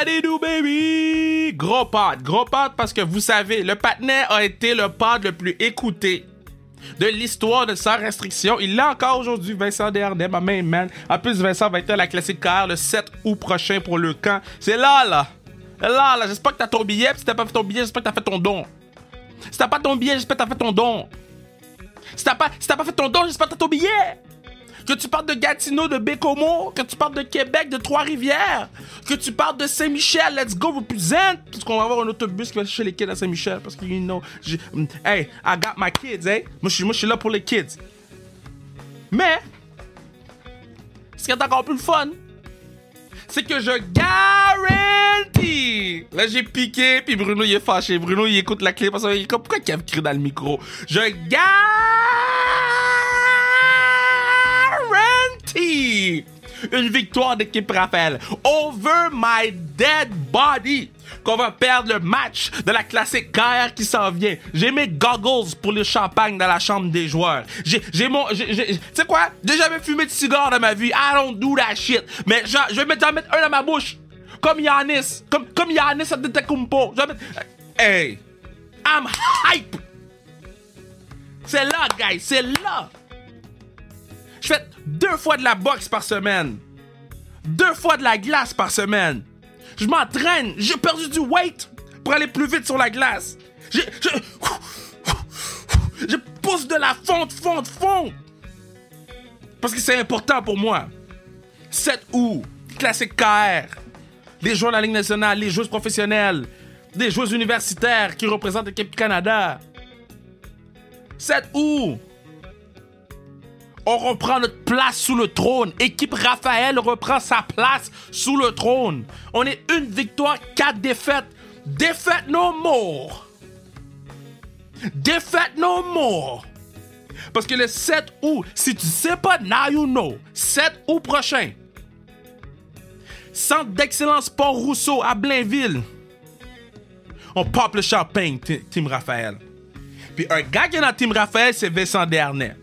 Do, baby? Gros pod. Gros pod parce que vous savez, le patinet a été le pod le plus écouté de l'histoire de Sans Restriction. Il l'a encore aujourd'hui, Vincent Desharnais, ma main man. En plus, Vincent va être à la classique car le 7 août prochain pour le camp. C'est là, là. Là, là. J'espère que t'as ton billet. Si t'as pas fait ton billet, j'espère que t'as fait ton don. Si t'as pas ton billet, j'espère que t'as fait ton don. Si t'as pas, si t'as pas fait ton don, j'espère que t'as ton billet. Que tu parles de Gatineau, de Bécomo, que tu parles de Québec, de Trois-Rivières, que tu parles de Saint-Michel, let's go, represent. Parce qu'on va avoir un autobus qui va chercher les kids à Saint-Michel. Parce que, you know, hey, I got my kids, hey. Moi, je suis moi, je suis là pour les kids. Mais, ce qui est encore plus fun, c'est que je garantis. Là, j'ai piqué, puis Bruno, il est fâché. Bruno, il écoute la clé parce qu'il est comme, pourquoi Kev crie dans le micro? Je garantis une victoire d'équipe Raphaël over my dead body qu'on va perdre le match de la classique KR qui s'en vient. J'ai mes goggles pour le champagne dans la chambre des joueurs. J'ai mon... Tu sais quoi? J'ai jamais fumé de cigare dans ma vie. I don't do that shit. Mais je vais mettre, mettre un dans ma bouche. Comme Yanis. Comme, comme Yanis Antetokounmpo. Je vais mettre... Hey! I'm hype! C'est là, guys. C'est là! Je fais deux fois de la boxe par semaine. Deux fois de la glace par semaine. Je m'entraîne. J'ai perdu du weight pour aller plus vite sur la glace. Je, pousse de la fonte, fonte, fonte. Parce que c'est important pour moi. 7 août, classique KR. Les joueurs de la Ligue nationale, les joueurs professionnels, des joueurs universitaires qui représentent l'équipe du Canada. 7 août, on reprend notre place sous le trône. Équipe Raphaël reprend sa place sous le trône. On est une victoire, quatre défaites. Défaite no more. Défaite no more. Parce que le 7 août, si tu sais pas, now you know. 7 août prochain. Centre d'excellence Port-Rousseau à Blainville. On pop le champagne, Team Raphaël. Puis un gars qui est dans Team Raphaël, c'est Vincent Dernay.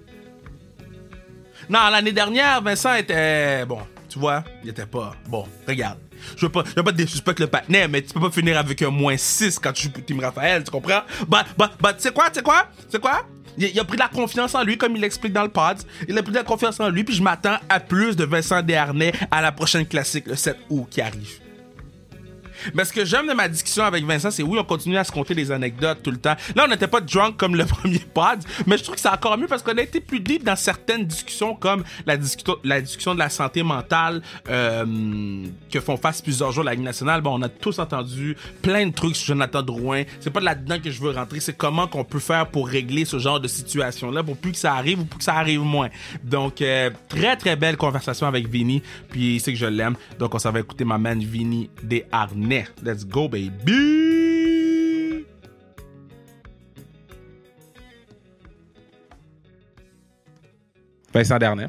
Non, l'année dernière, Vincent était. Bon, tu vois, il était pas. Bon, regarde. Je veux pas, je veux pas te désuspecter le patinet, mais tu peux pas finir avec un moins 6 quand tu joues Team Raphaël, tu comprends? Bah, bah, bah, tu sais quoi, tu sais quoi? Tu sais quoi? Il, il a pris de la confiance en lui, comme il l'explique dans le pod. Il a pris de la confiance en lui, puis je m'attends à plus de Vincent Desharnais à la prochaine classique, le 7 août qui arrive. Mais ce que j'aime de ma discussion avec Vincent, c'est oui, on continue à se compter des anecdotes tout le temps. Là, on n'était pas drunk comme le premier pod, mais je trouve que c'est encore mieux parce qu'on a été plus deep dans certaines discussions, comme la, la discussion de la santé mentale euh, que font face plusieurs jours la Ligue nationale. Bon, on a tous entendu plein de trucs sur Jonathan Drouin. C'est pas là-dedans que je veux rentrer, c'est comment qu'on peut faire pour régler ce genre de situation-là pour plus que ça arrive ou pour que ça arrive moins. Donc, euh, très très belle conversation avec Vinny, puis il sait que je l'aime. Donc, on s'en va écouter ma man Vinny Let's go, baby! Vincent Dernier.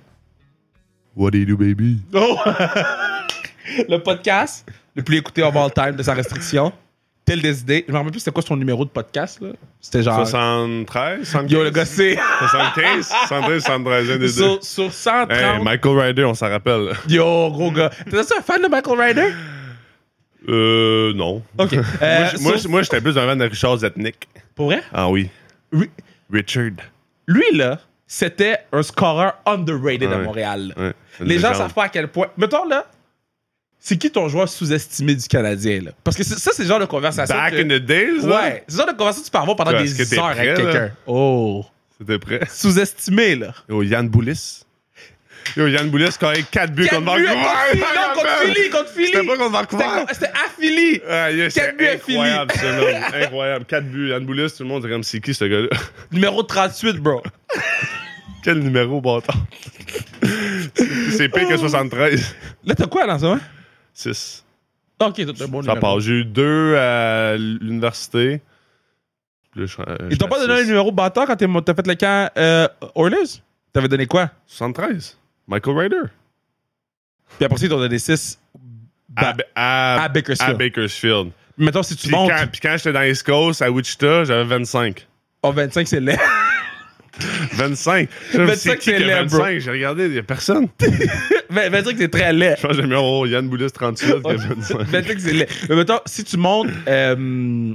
What do you do, baby? Oh! le podcast le plus écouté of all time de sa restriction. Tel des idées. Je me rappelle plus c'était quoi son numéro de podcast, là. C'était genre. 73, 75? Yo, le gars, c'est. 75, 73, 73, un des deux. sur, sur 130. Hey, Michael Ryder, on s'en rappelle. Yo, gros gars. T'es un fan de Michael Ryder? Euh, non. Ok. moi, Euh, moi, j'étais plus un fan de Richard Zetnik. Pour vrai? Ah oui. Richard. lui, là, c'était un scoreur underrated à Ouais. Montréal. là. Ouais, c'est une Les gens légende. savent pas à quel point. Mettons, là, c'est qui ton joueur sous-estimé du Canadien, là? Parce que c'est- ça, c'est le genre de conversation. Back que- in the days, là, Ouais, c'est le genre de conversation que tu peux avoir pendant Ouais, est-ce que des t'es heures avec là? quelqu'un. Oh. C'était prêt. Sous-estimé, là. Yo, Yann Boulis. Yo, Yann il a 4 buts contre Vancouver. Philly, non, contre. Philly, contre Philly. C'était pas contre Vancouver. C'était- à Philly. Ah, yeah, Quatre buts à c'est incroyable, ce nom. Incroyable. 4 buts. Yann Boulis, tout le monde est comme, c'est qui ce gars-là? Numéro 38, bro. Quel numéro, bâtard? c'est pire que 73. Là, t'as quoi dans ça? 6. Ok, t'as un bon Ça part. J'ai eu deux à l'université. Ils t'ont pas donné un six. numéro bâtard quand t'as fait le camp euh, Oilers? T'avais donné quoi? 73. Michael Ryder. Puis après ça, ils t'ont donné 6 À, à, à Bakersfield. à Bakersfield. Mettons, si tu Puis montes, quand, puis quand j'étais dans East Coast, à Wichita, j'avais 25. oh, 25, c'est laid. 25. Je me 25, suis dit, c'est laid, bro. 25? J'ai regardé, il y a personne. Ben, 25, c'est très laid. Je pense que j'ai mis oh, Yann Boulis 38 qui a 25. 25, c'est laid. Mais mettons, si tu montes. Euh,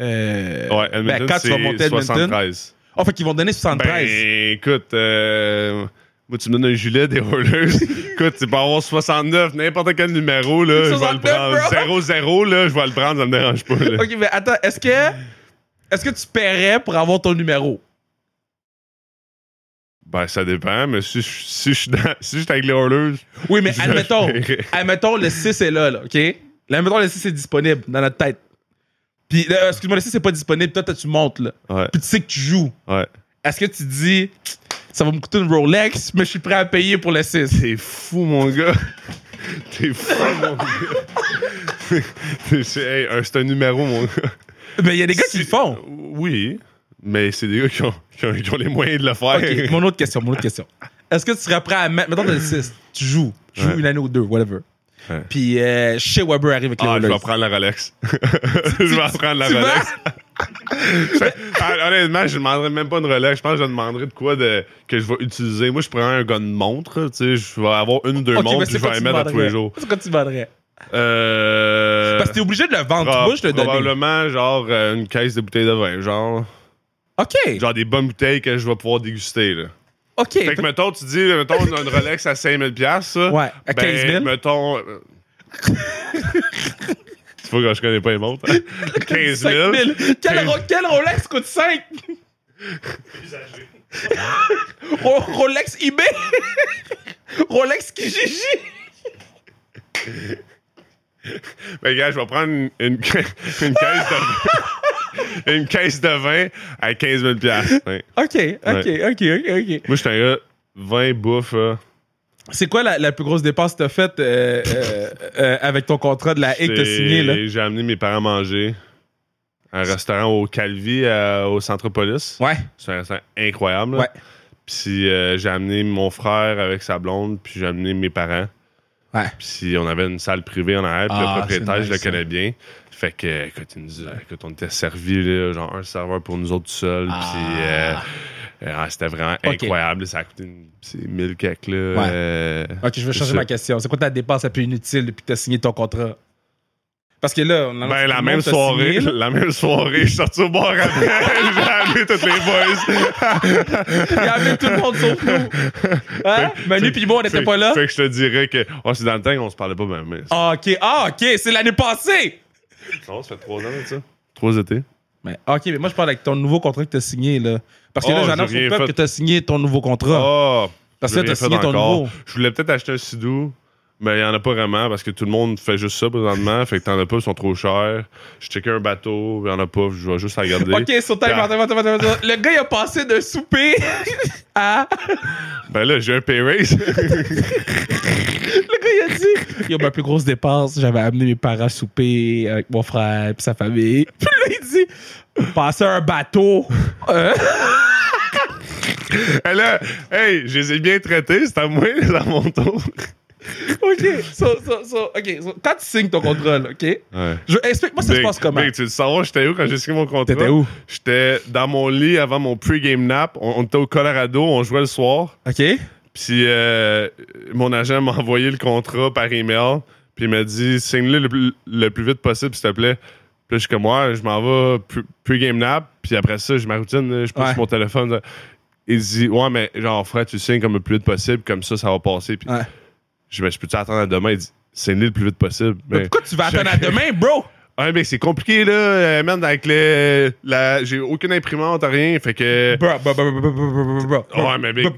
euh, Ouais, Edmonton, ben, quand tu vas monter à Edmonton. 73. Oh, fait qu'ils vont donner 73. Ben, écoute, euh, moi, tu me donnes un gilet des Oilers. écoute, tu peux avoir 69, n'importe quel numéro, là, je vais le 69, prendre. 0-0, là, je vais le prendre, ça me dérange pas. là. Ok, mais attends, est-ce que. Est-ce que tu paierais pour avoir ton numéro? Ben, ça dépend, mais si, je- si, suis si je suis avec les Oilers, Oui, mais admettons. admettons, le 6 est là, là, OK? Là, admettons, le 6 est disponible dans notre tête. Puis, là, excuse-moi, le 6 est pas disponible. Toi, toi, tu montes, là. Ouais, Puis, tu sais que tu joues. ouais. Est-ce que tu dis, ça va me coûter une Rolex, mais je suis prêt à payer pour le 6? T'es fou, mon gars. T'es fou, mon gars. c'est hey, un- numéro, mon gars. Ben, il y a des gars qui le font. Oui, mais c'est des gars qui ont, qui ont- qui ont les moyens de le faire. Mon autre question, mon autre question. Est-ce que tu serais prêt à mettre. Mettons, le 6, tu joues. Tu joues Ouais. une année ou deux, whatever. Ouais. Puis, euh, chez Weber arrive avec les Ah, je vais prendre la Rolex. je vais prendre la? Rolex. Honnêtement, je ne demanderais même pas une Rolex. Je pense que je demanderais de quoi de, que je vais utiliser. Moi, je prends un gars de montre. Tu sais, je vais avoir une ou deux montres puis je vais les mettre à tous les jours. C'est quoi tu vendrais? Euh, Parce que t'es obligé de le vendre. Moi, je te donne. Probablement, genre, euh, une caisse de bouteilles de vin. Genre, OK. genre des bonnes bouteilles que je vais pouvoir déguster. Là. OK. Fait que, mettons, tu dis, mettons, une une Rolex à 5000$, piastres, ça. Ouais, à 15 000. Ben, mettons. C'est pas que je connais pas les montres. hein. 15 000. 5 000. Quel, Ro- quel Rolex coûte 5? Ro- Rolex eBay? Rolex Kijiji? Ben, gars, je vais prendre une, une, une caisse de une caisse de vin à 15 000 piastres. Ouais. OK, OK, OK, OK, OK. Moi, je suis un gars, vin, bouffe. là. C'est quoi la, la plus grosse dépense que t'as faite euh, euh, euh, avec ton contrat de la Hague que t'as signé, là? J'ai amené mes parents manger à un restaurant au Calvi, au Centropolis. Ouais, C'est un restaurant incroyable. là. ouais. Puis j'ai amené mon frère avec sa blonde, puis j'ai amené mes parents. Ouais. Puis on avait une salle privée en arrière, puis Ah, le propriétaire, c'est je le connais bien. Fait que, écoute, il nous écoute, on était servis, là, genre un serveur pour nous autres tout seuls. Ah. Puis euh, euh, ah, c'était vraiment incroyable. Ça a coûté une, c'est 1000 quelques, là. Ouais. euh, Ok, je vais changer ça. ma question. C'est quoi ta dépense la plus inutile depuis que t'as signé ton contrat? Parce que là, on a Ben, la même soirée, la même soirée, je suis sorti au bar après, j'ai amené tous les boys. Il y avait tout le monde sauf nous. Hein? Manu puis moi, on n'était pas là. Fait que je te dirais que, oh, c'est dans le temps qu'on se parlait pas, ben, mais. Ah, ok, ah, ok, c'est l'année passée. Non, ça fait trois ans, ça. Trois étés. Mais, ok, mais moi, je parle avec ton nouveau contrat que t'as signé, là. Parce que Oh, là, j'ai j'annonce au peuple fait. que t'as signé ton nouveau contrat. Oh! Parce que rien fait signé ton encore. nouveau. Je voulais peut-être acheter un Sidou, mais il n'y en a pas vraiment parce que tout le monde fait juste ça présentement. fait que t'en as pas, ils sont trop chers. Je checkais un bateau, il n'y en a pas, je vais juste regarder. Ok, sur time, attends, attends, attends, attends. Le gars, il a passé de souper à. Ben là, j'ai un pay raise. Le gars, il a dit. Yo, ma plus grosse dépense, j'avais amené mes parents souper avec mon frère et sa famille. Puis là, il dit. Passer un bateau. Euh, là, hey, je les ai bien traités, c'est à moi, à mon tour. ok, so, so, so, quand tu signes ton contrat, là, ok? Ouais. Je- Explique-moi ça se passe comment? Big, tu veux savoir, j'étais où quand j'ai signé mon contrat? T'étais où? J'étais dans mon lit avant mon pre-game nap. On, on était au Colorado, on jouait le soir. Ok? Puis euh, mon agent m'a envoyé le contrat par email. Puis il m'a dit signe-le le, plus- le plus vite possible, s'il te plaît. Puis je suis comme moi, je m'en vais pre- pre-game nap. Puis après ça, j'ai ma routine, je pousse Ouais. mon téléphone. Il dit Ouais, mais genre, frère, tu signes comme le plus vite possible, comme ça, ça va passer. Puis Ouais. Je, mais je peux-tu attendre à demain? Il dit, c'est né le plus vite possible. Mais, pourquoi tu vas attendre à demain, bro? Ouais, mais c'est compliqué, là, euh, man, avec le. J'ai aucune imprimante, rien, fait que. Bro, bro, bro, ouais, mais. Big...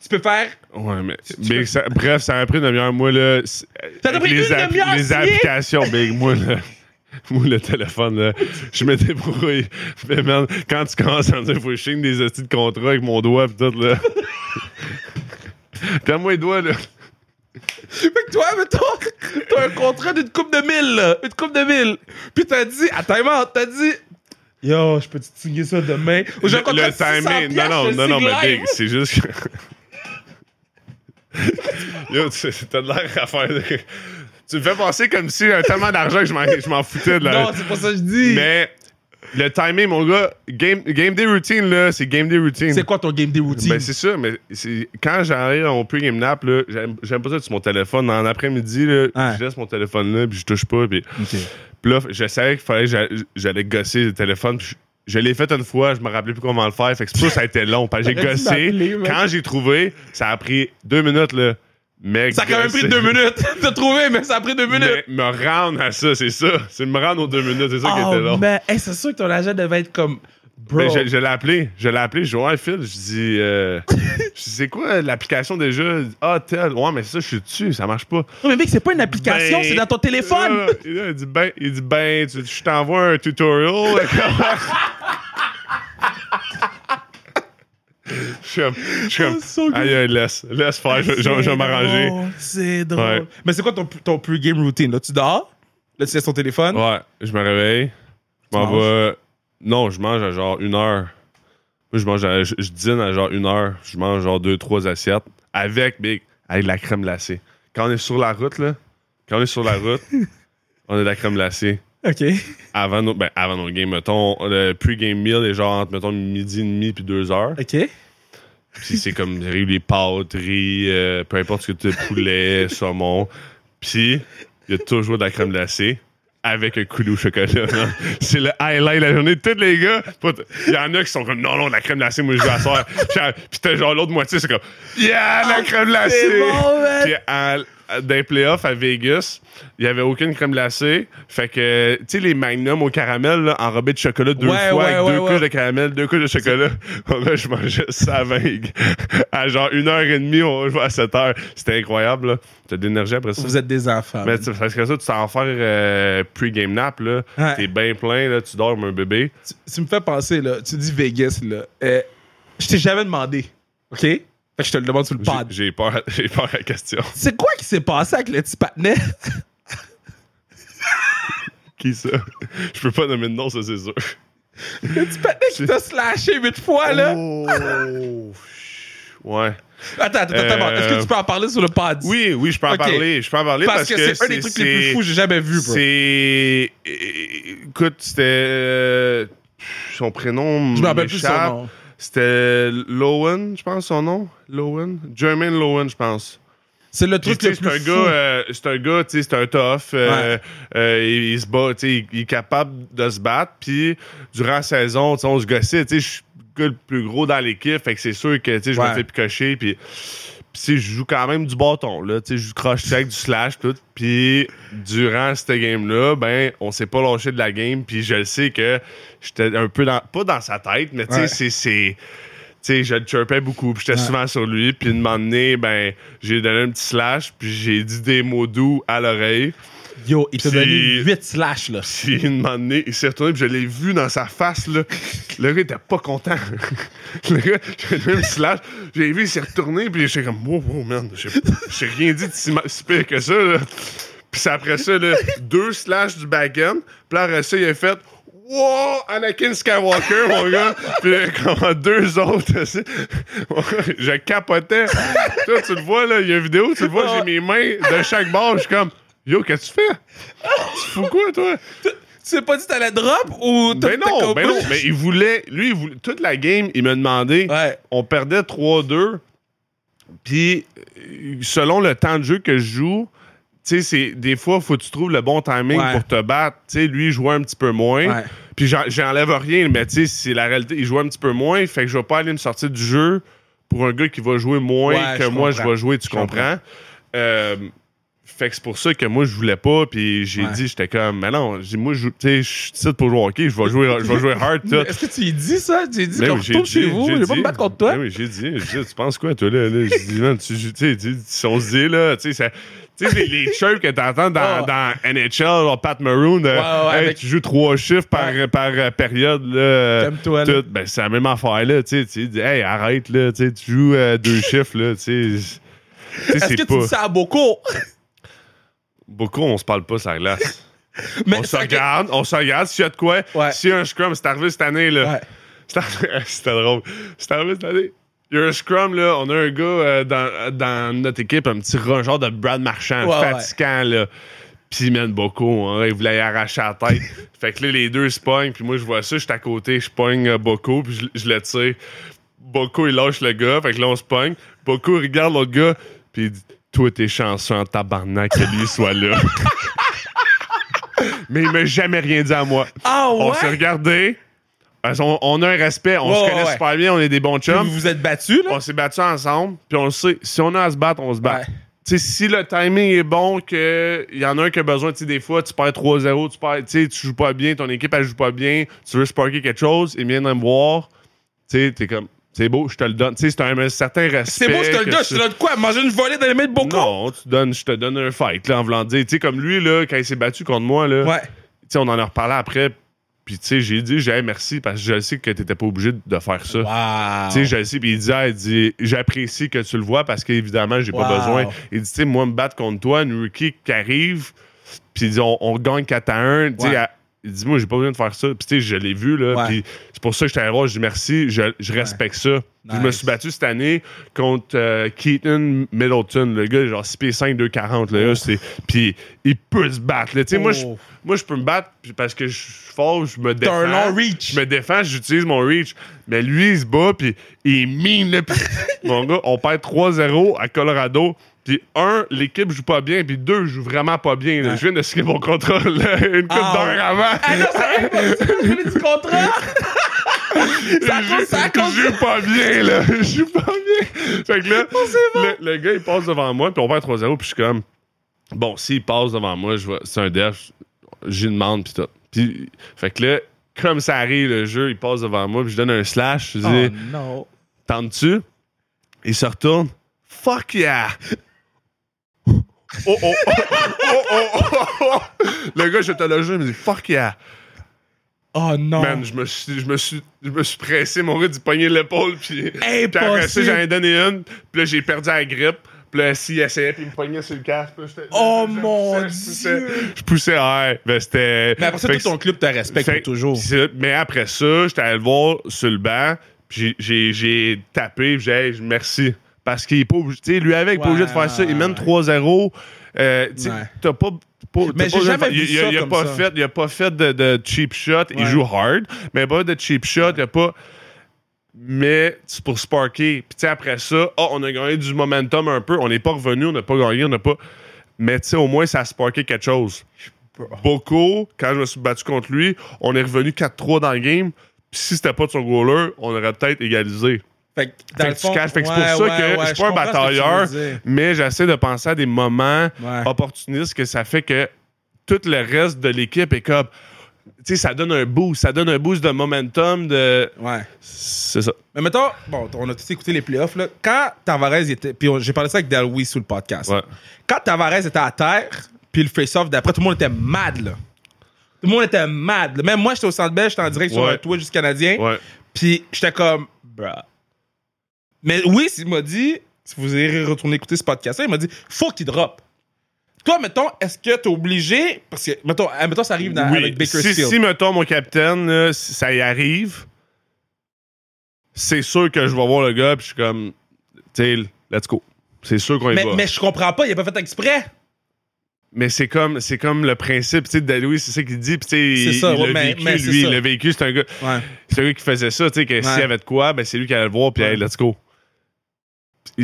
Tu peux faire? Ouais, mais. Tu, Bref, ça a pris une demi-heure, moi, là. Ça t'a pris les une demi-heure! Les applications, Big, moi, là. Moi, le téléphone, là, je me débrouille. Mais man, quand tu commences à me dire, il faut que des outils de contrat avec mon doigt, pis tout, là. Tiens-moi les doigts, là. Fait que toi, mettons, t'as un contrat d'une coupe de mille, là. Une coupe de mille. Puis t'as dit, attends, man, t'as dit. Yo, je peux te signer ça demain. Ou j'ai un Le, contrat le de 600 timing. Non, non, non, non, mais. Big, c'est juste que. Yo, tu- t'as de l'air à faire. Tu me fais penser comme si j'avais tellement d'argent que je m'en, je m'en foutais de la. Non, c'est pas ça que je dis. Mais le timing, mon gars, game, game day routine, là, c'est game day routine. C'est quoi ton game day routine? Ben, c'est ça, mais c'est- quand j'arrive au pre-game nap, là, j'aime j'aime pas ça sur mon téléphone. En après-midi, là, Ouais. je laisse mon téléphone là, puis je touche pas. Puis, là, je savais qu'il fallait que j'a- j'allais gosser le téléphone. puis je, je l'ai fait une fois, je me rappelais plus comment le faire. Fait que c'est pour ça a été long. Parce que j'ai gossé. Quand j'ai trouvé, ça a pris deux minutes, là. Mais Ça a quand même pris deux minutes. T'as trouvé, mais ça a pris deux minutes. Mais me rendre à ça, c'est ça. C'est me rendre aux deux minutes, c'est ça qui était long. Oh, mais hey, c'est sûr que ton agent devait être comme. Bro. Ben, je, je l'ai appelé. Je l'ai appelé. Je dis, ouais, Phil. Je dis, euh, c'est quoi l'application déjà? Ah, tel. Ouais, mais ça, je suis dessus. Ça marche pas. Non, mais mec, c'est pas une application, Ben, c'est dans ton téléphone. là, là, il dit, ben, il dit, ben, tu- je t'envoie un tutorial. Je suis comme, je suis comme, so good. aïe, aïe, laisse, laisse faire, je, je- je vais m'arranger. drôle, C'est drôle. Ouais. Mais c'est quoi ton, ton pre-game routine? Là, tu dors? Là, tu laisses ton téléphone? Ouais, je me réveille, je m'en vais. Non, je mange à genre une heure. Moi, je mange à, je, je dîne à genre une heure. Je mange genre deux, trois assiettes avec, big, avec de la crème glacée. Quand on est sur la route, là, quand on est sur la route, on a de la crème glacée. OK. Avant nos, ben, avant nos games, mettons, le pre-game meal est genre entre, mettons, midi et demi puis deux heures. OK. Puis c'est comme riz, les pâtes, riz, euh, peu importe ce que tu as, poulet, saumon. Puis il y a toujours de la crème glacée avec un coulis au chocolat. C'est le highlight de la journée. Tous les gars, il y en a qui sont comme non, non, la crème glacée, moi je vais. Puis euh, puis t'as genre l'autre moitié, c'est comme yeah, la crème glacée. c'est bon. Puis à- les playoffs à Vegas, il y avait aucune crème glacée. Fait que, tu sais, les magnums au caramel, là, enrobés de chocolat deux Ouais, fois, ouais, avec ouais, deux ouais. couches de caramel, deux couches de chocolat. Là, je mangeais ça à 20. À genre une heure et demie, on jouait à 7 heures. C'était incroyable, là. T'as de l'énergie après ça. Vous êtes des enfants. Mais tu- parce que ça, tu t'en faire euh, pre-game nap, là. Ouais. T'es bien plein, là. Tu dors comme un bébé. tu, tu me fais penser, là. Tu dis Vegas, là. Euh, je t'ai jamais demandé. OK? Fait que je te le demande sur le pod. J'ai peur, j'ai peur à la question. C'est quoi qui s'est passé avec le petit patinet? Qui ça? Je peux pas nommer de nom, ça, c'est sûr. le petit patinet qui t'a slashé huit fois, là? Oh! Ouais. Attends, attends, attends. Euh, Est-ce que tu peux en parler sur le pod? Oui, oui, je peux en parler. Je peux en parler Parce, parce, que, c'est un des trucs les plus fous que j'ai jamais vu, bro. C'est. Écoute, c'était. euh, Son prénom. Je me rappelle plus son nom. C'était Lowen, je pense, son nom. Lowen? Jermaine Lowen, je pense. C'est le truc le sais, C'est plus un fou. gars, euh, c'est un gars, tu sais, c'est un tough. euh, euh, il, il se bat, tu sais, il, il est capable de se battre. Puis durant la saison, tu sais, on se gossait, tu sais, je suis le gars le plus gros dans l'équipe, fait que c'est sûr que, tu sais, je Ouais. me fais picocher. Puis, puis je joue quand même du bâton, là, tu sais, je joue croche-check, du slash, tout. Puis durant cette game-là, ben, on s'est pas lâché de la game. Puis je le sais que j'étais un peu dans, pas dans sa tête, mais tu sais, Ouais. c'est- je le chirpais beaucoup, puis j'étais Ouais. souvent sur lui, puis moment donné, ben, j'ai donné un petit slash, puis j'ai dit des mots doux à l'oreille. Yo, il t'a donné 8 slash, là. Puis une moment donné, il s'est retourné, puis je l'ai vu dans sa face, là. Le gars était pas content. le gars, j'ai donné un petit slash, j'ai vu, il s'est retourné, puis j'étais comme, wow, wow, man, j'ai rien dit de si, pire que ça, là. Puis c'est après ça, là, deux slash du back-end, puis après ça, il a fait, Wow, Anakin Skywalker, mon gars. Puis comment deux autres, je capotais. Toi, tu le vois, là, il y a une vidéo, tu le vois, j'ai mes mains de chaque bord, je suis comme, yo, qu'est-ce que tu fais? Tu fous quoi, toi? Tu sais pas dit t'allais drop ou t'as Ben non, ben non, mais il voulait, lui, il voulait, toute la game, il m'a demandé, Ouais. on perdait 3-2, puis selon le temps de jeu que je joue, tu sais, des fois, faut que tu trouves le bon timing Ouais. pour te battre. Tu sais, lui, il jouait un petit peu moins. Ouais. Puis j'en- j'enlève rien, mais tu sais, c'est la réalité. Il joue un petit peu moins, fait que je vais pas aller me sortir du jeu pour un gars qui va jouer moins Ouais, que moi, je vais jouer, tu Je comprends. comprends? Euh, fait que c'est pour ça que moi, je voulais pas, puis j'ai Ouais. dit, j'étais comme, mais non, moi, je suis ici pour jouer au hockey, je vais jouer, je vais jouer hard. Est-ce que tu dis ça? Tu lui dis Ben qu'on retourne dit, chez vous? Je vais pas me battre contre toi? Ben oui, j'ai dit, tu penses quoi, toi, là? là? J'ai dit, man, tu, tu sais, on se dit, là, tu sais, ça- tu sais, les, les chirps que t'entends dans, Oh. dans NHL, genre Pat Maroon, euh, Ouais, ouais, hey, avec- tu joues trois chiffres par, Ouais. par euh, période, là. Tout. Ben, c'est la même affaire, là, tu sais, hey, arrête, là, tu joues euh, deux chiffres, là, tu sais. Est-ce que tu dis ça à beaucoup? Beaucoup, on se parle pas sur la glace. Mais on se regarde, on se regarde s'il y a de quoi. Ouais. S'il y a un scrum, c'est arrivé cette année, là. Ouais. C'était drôle. C'est arrivé cette année. Il y a un scrum, là. On a un gars euh, dans, dans notre équipe, un petit ron- genre de Brad Marchand, Ouais, fatigant, là. Puis, man, Boko, hein, il voulait y arracher la tête. fait que là, les deux se pognent, puis moi, je vois ça, je suis à côté, je pogne euh, Boko, puis je, je le tire. Boko, il lâche le gars, fait que là, on se pogne. Boko, il regarde l'autre gars, puis il dit Toi, t'es chanceux en tabarnak que lui soit là. Mais il m'a jamais rien dit à moi. Ah On s'est regardé. On, a un respect, on Ouais, se connaît ouais. super bien, on est des bons Puis chums. Vous vous êtes battus, là? On s'est battus ensemble, puis on le sait. Si on a à se battre, on se bat. Si le timing est bon, qu'il y en a un qui a besoin, tu des fois, tu perds 3-0, tu perds, tu joues pas bien, ton équipe, elle joue pas bien, tu veux sparker quelque chose, il vient me voir, tu sais, t'es comme, c'est beau, je te le donne. Tu sais, c'est un, un certain respect. C'est beau, je te le donne. Je te donne quoi? Manger une volée dans les mains de Boko? Non, tu donnes, je te donne un fight, là, en voulant dire. Tu sais, comme lui, là, quand il s'est battu contre moi, là, Ouais. tu sais, on en a reparlé après, puis tu sais, j'ai dit, j'ai hey, merci, parce que je sais que t'étais pas obligé de faire ça. Wow. Tu sais, je le sais, puis il dit, j'apprécie que tu le vois parce qu'évidemment, j'ai pas Wow. besoin. Il dit, tu sais, moi, me battre contre toi, une rookie qui arrive, puis il dit, on, on gagne 4 à 1. Tu sais, Ouais. à- il dit, moi, j'ai pas besoin de faire ça. Puis, tu sais, je l'ai vu, là. Ouais. Puis, c'est pour ça que je voir, je dis merci, je, je respecte ça. Je me suis battu cette année contre euh, Keaton Middleton, le gars, genre 6 pieds 5, 240, là. Puis, il peut se battre, là. Tu sais, moi, je, Oh. moi, je peux me battre parce que je suis fort, je me T'as défends. un long reach. Je me défends, j'utilise mon reach. Mais lui, il se bat, puis il est mine, là. Puis, mon gars, on perd 3-0 à Colorado. Puis, un, l'équipe joue pas bien. Puis, deux, joue vraiment pas bien. là. Je viens de signer mon contrat là, une coupe Ah, d'heure avant. Ah non, sérieux? C'est pas du contrat? Ça compte, ça compte. je joue pas bien, là. Je joue pas bien. Fait que là, le, le gars, il passe devant moi, puis on perd 3-0, puis je suis comme, bon, s'il passe devant moi, je vois, c'est un def, j'y demande, puis tout. Puis, fait que là, comme ça arrive, le jeu, il passe devant moi, puis je donne un slash, je dis, Oh non. tentes-tu? Il se retourne, fuck yeah! Oh, oh, oh, oh, oh. Le gars, je te le jure, il me dit, fuck yeah! Oh non. Man, je me suis, je me suis, je me suis pressé, mon gars, du pogner l'épaule, puis après ça, j'en ai donné une, puis là, j'ai perdu la grippe, puis là, s'il essayait, puis il me pognait sur le casque, puis là, j'étais- Oh mon Dieu. Je poussais, ouais, ben c'était... Mais après ça, tout ton club te respecte toujours. Mais après ça, j'étais allé le voir sur le banc, puis j'ai- tapé, puis j'ai dit, merci. Parce qu'il est pas obligé, tu sais, lui avec, il est pas obligé de faire ça. Il mène ouais. 3-0. Euh, tu t'as pas. pas- Mais j'ai jamais il- vu il, ça il a comme pas ça. fait, il a pas fait de, de cheap shot. Il joue hard, mais pas de cheap shot. Il a pas. Mais c'est pour sparker. Puis tu après ça, oh, on a gagné du momentum un peu. On n'est pas revenu, on n'a pas gagné, on n'a pas. Mais tu sais, au moins, ça a sparké quelque chose. Boko, quand je me suis battu contre lui, on est revenu 4-3 dans le game. Puis si c'était pas de son goaler, on aurait peut-être égalisé. Fait que, dans Fait le fond. Fait que c'est ouais, pour ça que ouais, je suis pas un batailleur, mais j'essaie de penser à des moments opportunistes que ça fait que tout le reste de l'équipe est comme. Tu sais, ça donne un boost. Ça donne un boost de momentum. de Ouais. C'est ça. Mais mettons, bon, on a tous écouté les playoffs, là. Quand Tavares était. Puis j'ai parlé ça avec Dalwi sous le podcast. Ouais. Quand Tavares était à terre, puis le face-off d'après, tout le monde était mad, là. Tout le monde était mad. là. Même moi, j'étais au centre belge, j'étais en direct sur un Twitch canadien. Ouais. Puis j'étais comme, bruh. Mais oui, il m'a dit, si vous irez retourner écouter ce podcast il m'a dit, faut qu'il drop. Toi, mettons, est-ce que t'es obligé, parce que, mettons, ah, mettons ça arrive dans, Oui. avec Si, Bakersfield. si, mettons, mon capitaine, si ça y arrive, c'est sûr que je vais voir le gars, puis je suis comme, tu let's go. C'est sûr qu'on y mais, va. mais je comprends pas, il a pas fait exprès. Mais c'est comme, c'est comme le principe, tu sais, c'est ça qu'il dit, puis tu sais, C'est il, ouais, l'a mais- vécu, mais c'est lui, il l'a vécu, c'est un gars, Ouais. c'est un gars qui faisait ça, tu sais, que s'il y avait de quoi, ben c'est lui qui allait le voir, puis hey, let's go.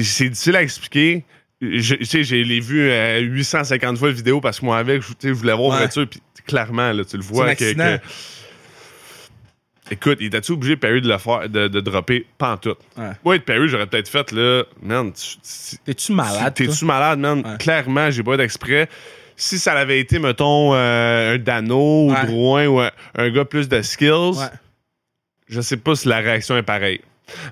C'est difficile à expliquer. Je- Tu sais, j'ai l'ai vu euh, 850 fois la vidéo parce que moi avec, je voulais voir Ouais. voiture, puis clairement, là, tu le vois que, Écoute, il était-tu obligé, Perry, de le faire, de, de dropper? Pantoute? Ouais. Moi, être Perry, j'aurais peut-être fait, là, man, tu- tu- T'es-tu malade? T'es-tu malade, man? Ouais. Clairement, j'ai pas d'exprès. Si ça avait été, mettons, euh, un Dano ou Ouais. Drouin ou un, un gars plus de skills, Ouais. je sais pas si la réaction est pareille.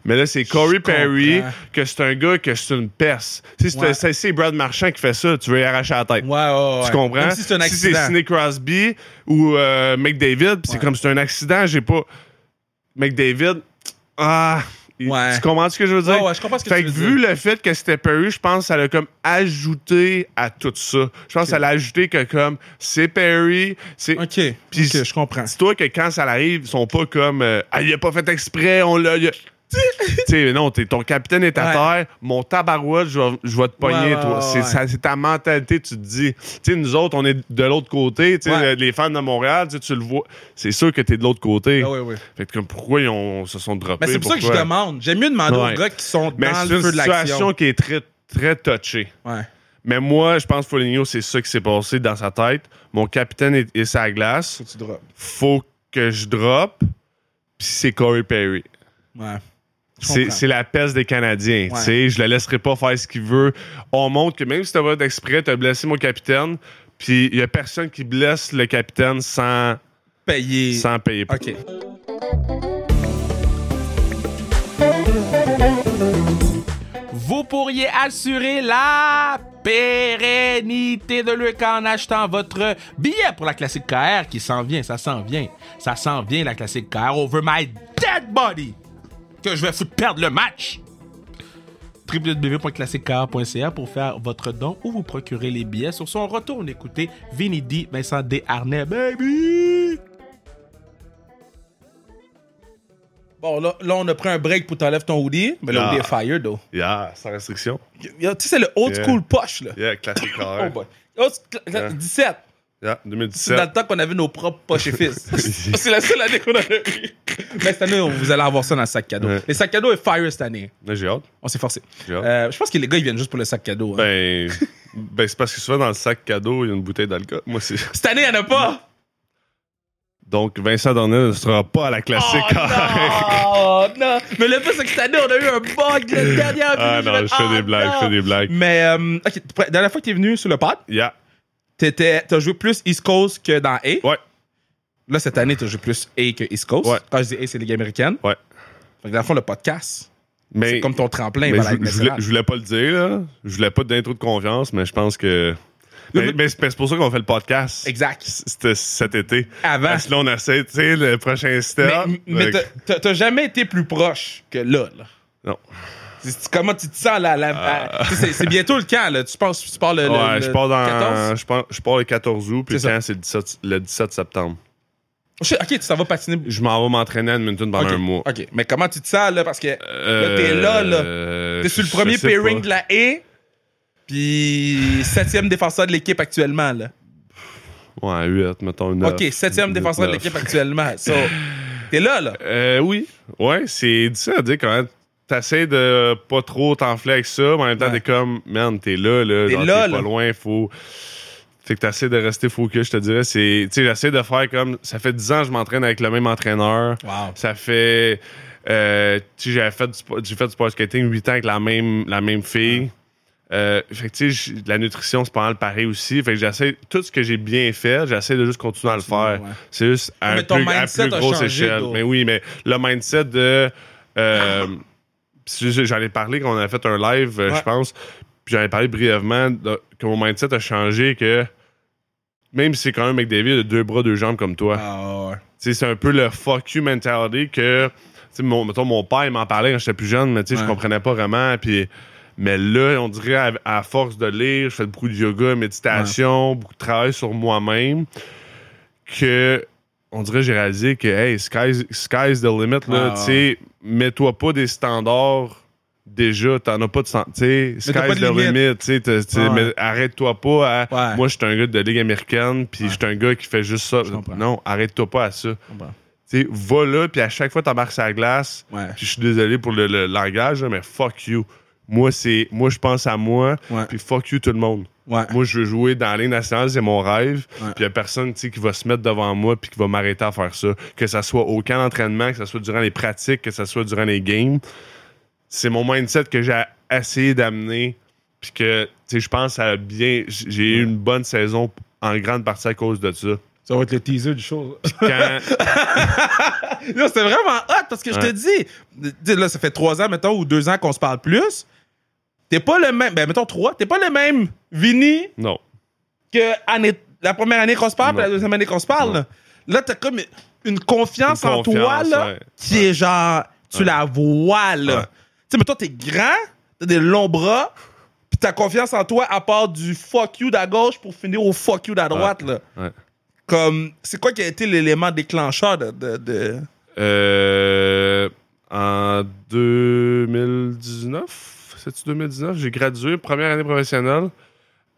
Mais là, c'est Corey Perry, que c'est un gars que c'est une peste. Si c'est Ouais. c'est- c'est Brad Marchand qui fait ça, tu veux y arracher la tête. Ouais, ouais, ouais. Tu comprends? Même si c'est un Si c'est accident. Sidney Crosby ou euh, McDavid, c'est comme c'est un accident, j'ai pas. McDavid, ah. Ouais. Tu comprends ce que je veux dire? Ouais, ouais, je comprends ce que fait tu que veux vu dire. le fait que c'était Perry, je pense que ça l'a comme ajouté à tout ça. Je pense que ça l'a ajouté que comme c'est Perry, c'est. OK, Puis OK, je comprends. Dis-toi que quand ça arrive, ils sont pas comme euh, Ah, il a pas fait exprès, on l'a. a- sais, non, ton capitaine est à Ouais. terre, mon tabarouette, je vais, je vais te pogner, Ouais, toi. c'est, c'est ta mentalité, tu te dis. Tu sais, nous autres, on est de l'autre côté. Tu sais, Ouais. les fans de Montréal, tu le vois. C'est sûr que t'es de l'autre côté. Ah oui, oui. Fait que pourquoi ils ont, se sont droppés? Mais c'est pour ça que je demande. J'aime mieux demander aux gars qui sont Mais dans c'est le une feu de l'action. situation qui est très, très touchée. Ouais. Mais moi, je pense que Foligno, c'est ça qui s'est passé dans sa tête. Mon capitaine est, est sa glace. Faut que tu drops. Faut que je drop. Puis c'est Corey Perry. Ouais. C'est la peste des Canadiens. Ouais. tu sais. Je le laisserai pas faire ce qu'il veut. On montre que même si t'as pas d'exprès, t'as blessé mon capitaine. Puis il y a personne qui blesse le capitaine sans, Payé. sans payer. pour. OK. Vous pourriez assurer la pérennité de l'UQ en achetant votre billet pour la classique KR qui s'en vient, ça s'en vient. Ça s'en vient la classique KR over my dead body que je vais foutre perdre le match. www.classiquekr.ca pour faire votre don ou vous procurer les billets. Sur son retour, on écoutait Vinny D, Vincent Desharnais, baby! Bon, là, là, on a pris un break pour t'enlèves ton hoodie. Mais le Ah. hoodie est fired, though. Yeah, sans restriction. Tu sais, c'est le old Yeah. school poche, là. Yeah, classique Oh boy. Old school- Yeah. 17. Yeah, C'est 2017. dans le temps qu'on avait nos propres poches et fils. c'est la seule année qu'on a eu. Mais cette année, vous allez avoir ça dans le sac cadeau. Ouais. Les sacs cadeaux est fire cette année. J'ai hâte. On s'est forcé. J'ai hâte. Euh, je pense que les gars, ils viennent juste pour le sac cadeau. hein. Ben, ben c'est parce que souvent dans le sac cadeau, il y a une bouteille d'alcool. Moi, c'est. Cette année, il n'y en a pas. Donc, Vincent Dornel ne sera pas à la classique Oh, non, non. Mais le fait, c'est que cette année, on a eu un bug la dernière Ah non, je fais Ah, des blagues, non. je fais des blagues. Mais, euh, ok, la dernière fois que tu es venu sur le pod, Yeah. T'étais- t'as joué plus East Coast que dans A? Ouais. Là, cette année, t'as joué plus A que East Coast. Ouais. Quand je dis A, c'est Ligue américaine. Ouais. Fait que dans le fond, le podcast, Mais, c'est comme ton tremplin mais je, je voulais, nationale. je voulais pas le dire, là. Je voulais pas d'intro de confiance, mais je pense que. Mais, mais c'est pour ça qu'on fait le podcast. Exact. C'était cet été. Avant. Parce que là, on essaie, tu sais, le prochain step. Mais, t'as t'as jamais été plus proche que là. là. Non. Comment tu te sens là? là, sais, c'est- bientôt le camp. Là. Tu penses tu pars le, le- Ouais, le je pars dans. 14? Je pars, je pars le 14 août, puis C'est ça. quand c'est le 17, le 17 septembre. Ok, tu t'en vas patiner. Je m'en vais m'entraîner à Edmonton pendant un mois. Ok, mais comment tu te sens là? Parce que Euh, t'es là, là. euh, t'es sur le premier pairing de la A, puis septième défenseur de l'équipe actuellement. là. Ouais, 8, mettons 9. Ok, septième défenseur de l'équipe actuellement. So, t'es là, là. Euh, oui. Ouais, c'est difficile à dire quand t'essaies de pas trop t'enfler avec ça, mais en même temps, Ouais. t'es comme, man, t'es là, là. T'es là, t'es là. pas loin, faut. Fait que t'essaies de rester focus, je te dirais. C'est, tu sais, j'essaie de faire comme. Ça fait 10 ans que je m'entraîne avec le même entraîneur. Wow. Ça fait. Euh, tu j'avais fait du, j'ai fait du sport skating 8 ans avec la même, la même fille. Euh, fait que, tu sais, j- la nutrition, c'est pas mal pareil aussi. Fait que j'essaie, tout ce que j'ai bien fait, j'essaie de juste continuer à le faire. Ouais. C'est juste à, Mais un ton plus, à plus grosse échelle. Mais oui, mais le mindset de. Euh, j'en ai parlé quand on a fait un live, euh, Ouais. je pense. Puis j'en ai parlé brièvement de- que mon mindset a changé, que même si c'est quand même McDavid a deux bras, deux jambes comme toi. Ah, ouais. C'est un peu le fuck you mentality que, mon, mettons, mon père il m'en parlait quand j'étais plus jeune, mais tu sais, Ouais. je comprenais pas vraiment. Puis, mais là, on dirait, à, à force de lire, je fais beaucoup de yoga, méditation, beaucoup de travail sur moi-même, que, on dirait, j'ai réalisé que, hey, sky's, sky's the limit, là, Ouais, tu sais, mets-toi pas des standards. Déjà, t'en as pas de pas sky's de the limit, tu sais, Ouais. arrête-toi pas à, Ouais. moi, je suis un gars de Ligue américaine, puis je suis un gars qui fait juste ça. Non, arrête-toi pas à ça. Tu sais, va là, puis à chaque fois, t'embarques la glace. Ouais. Je suis désolé pour le, le langage, là, mais fuck you. Moi, c'est, moi, je pense à moi, puis fuck you tout le monde. Ouais. Moi, je veux jouer dans la Ligue nationale, c'est mon rêve. Ouais. Puis il y a personne, qui va se mettre devant moi puis qui va m'arrêter à faire ça. Que ça soit au camp d'entraînement, que ça soit durant les pratiques, que ça soit durant les games. C'est mon mindset que j'ai essayé d'amener. Puis que, tu sais, je pense à bien. J'ai eu une bonne saison en grande partie à cause de ça. Ça va être le teaser du show. Quand, Là, c'était vraiment hot parce que je te dis, là, ça fait trois ans, mettons, ou deux ans qu'on se parle plus. T'es pas le même, ben, mettons trois, t'es pas le même Vinny non. que année- la première année qu'on se parle, puis la deuxième année qu'on se parle. Là, Là, t'as comme une confiance, Une en toi, là, ouais. qui est genre, tu Ouais. la vois, là. Tu sais, mettons, t'es grand, t'as des longs bras, puis t'as confiance en toi à part du fuck you d'à gauche pour finir au fuck you d'à droite, là. Ouais. Comme, c'est quoi qui a été l'élément déclencheur de- de- de... Euh, en 2019. C'est-tu 2019? J'ai gradué, première année professionnelle.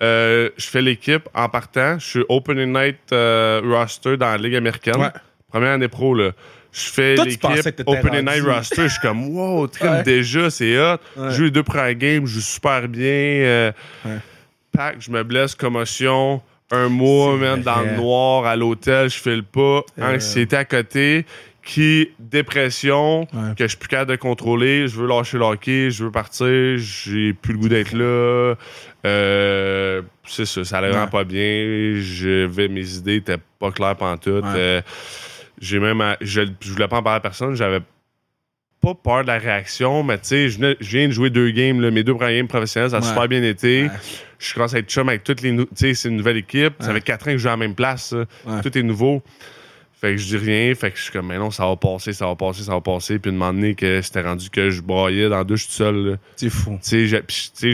Euh, je fais l'équipe en partant. Je suis Opening Night euh, roster dans la Ligue américaine. Ouais. Première année pro, là. Je fais l'équipe Opening Night roster. Je suis comme, wow, trim Ouais. déjà, c'est hot. Ouais. Je joue les deux premières games, je joue super bien. euh. Pack, je me blesse, commotion. Un mois, man, dans le noir, à l'hôtel, je file pas. Euh. Anxiété à côté. Qui, dépression, Ouais. que je suis plus capable de contrôler. Je veux lâcher le hockey, je veux partir, j'ai plus le goût d'être là. Euh, c'est ça, ça allait vraiment Ouais. pas bien. Je vais, mes idées étaient pas claires pantoute. Ouais. Euh, j'ai même, à- je, je voulais pas en parler à personne. J'avais pas peur de la réaction, mais tu sais, je, viens de jouer deux games, là, mes deux premières games professionnelles, ça a super bien été. Je commence à être chum avec toutes les. Tu sais, c'est une nouvelle équipe. Ça fait quatre ans que je joue à la même place. Tout est nouveau. Fait que je dis rien. Fait que je suis comme, mais non, ça va passer, ça va passer, ça va passer. Puis une moment donné, que c'était rendu que je broyais dans la douche tout seul. C'est fou. Tu sais,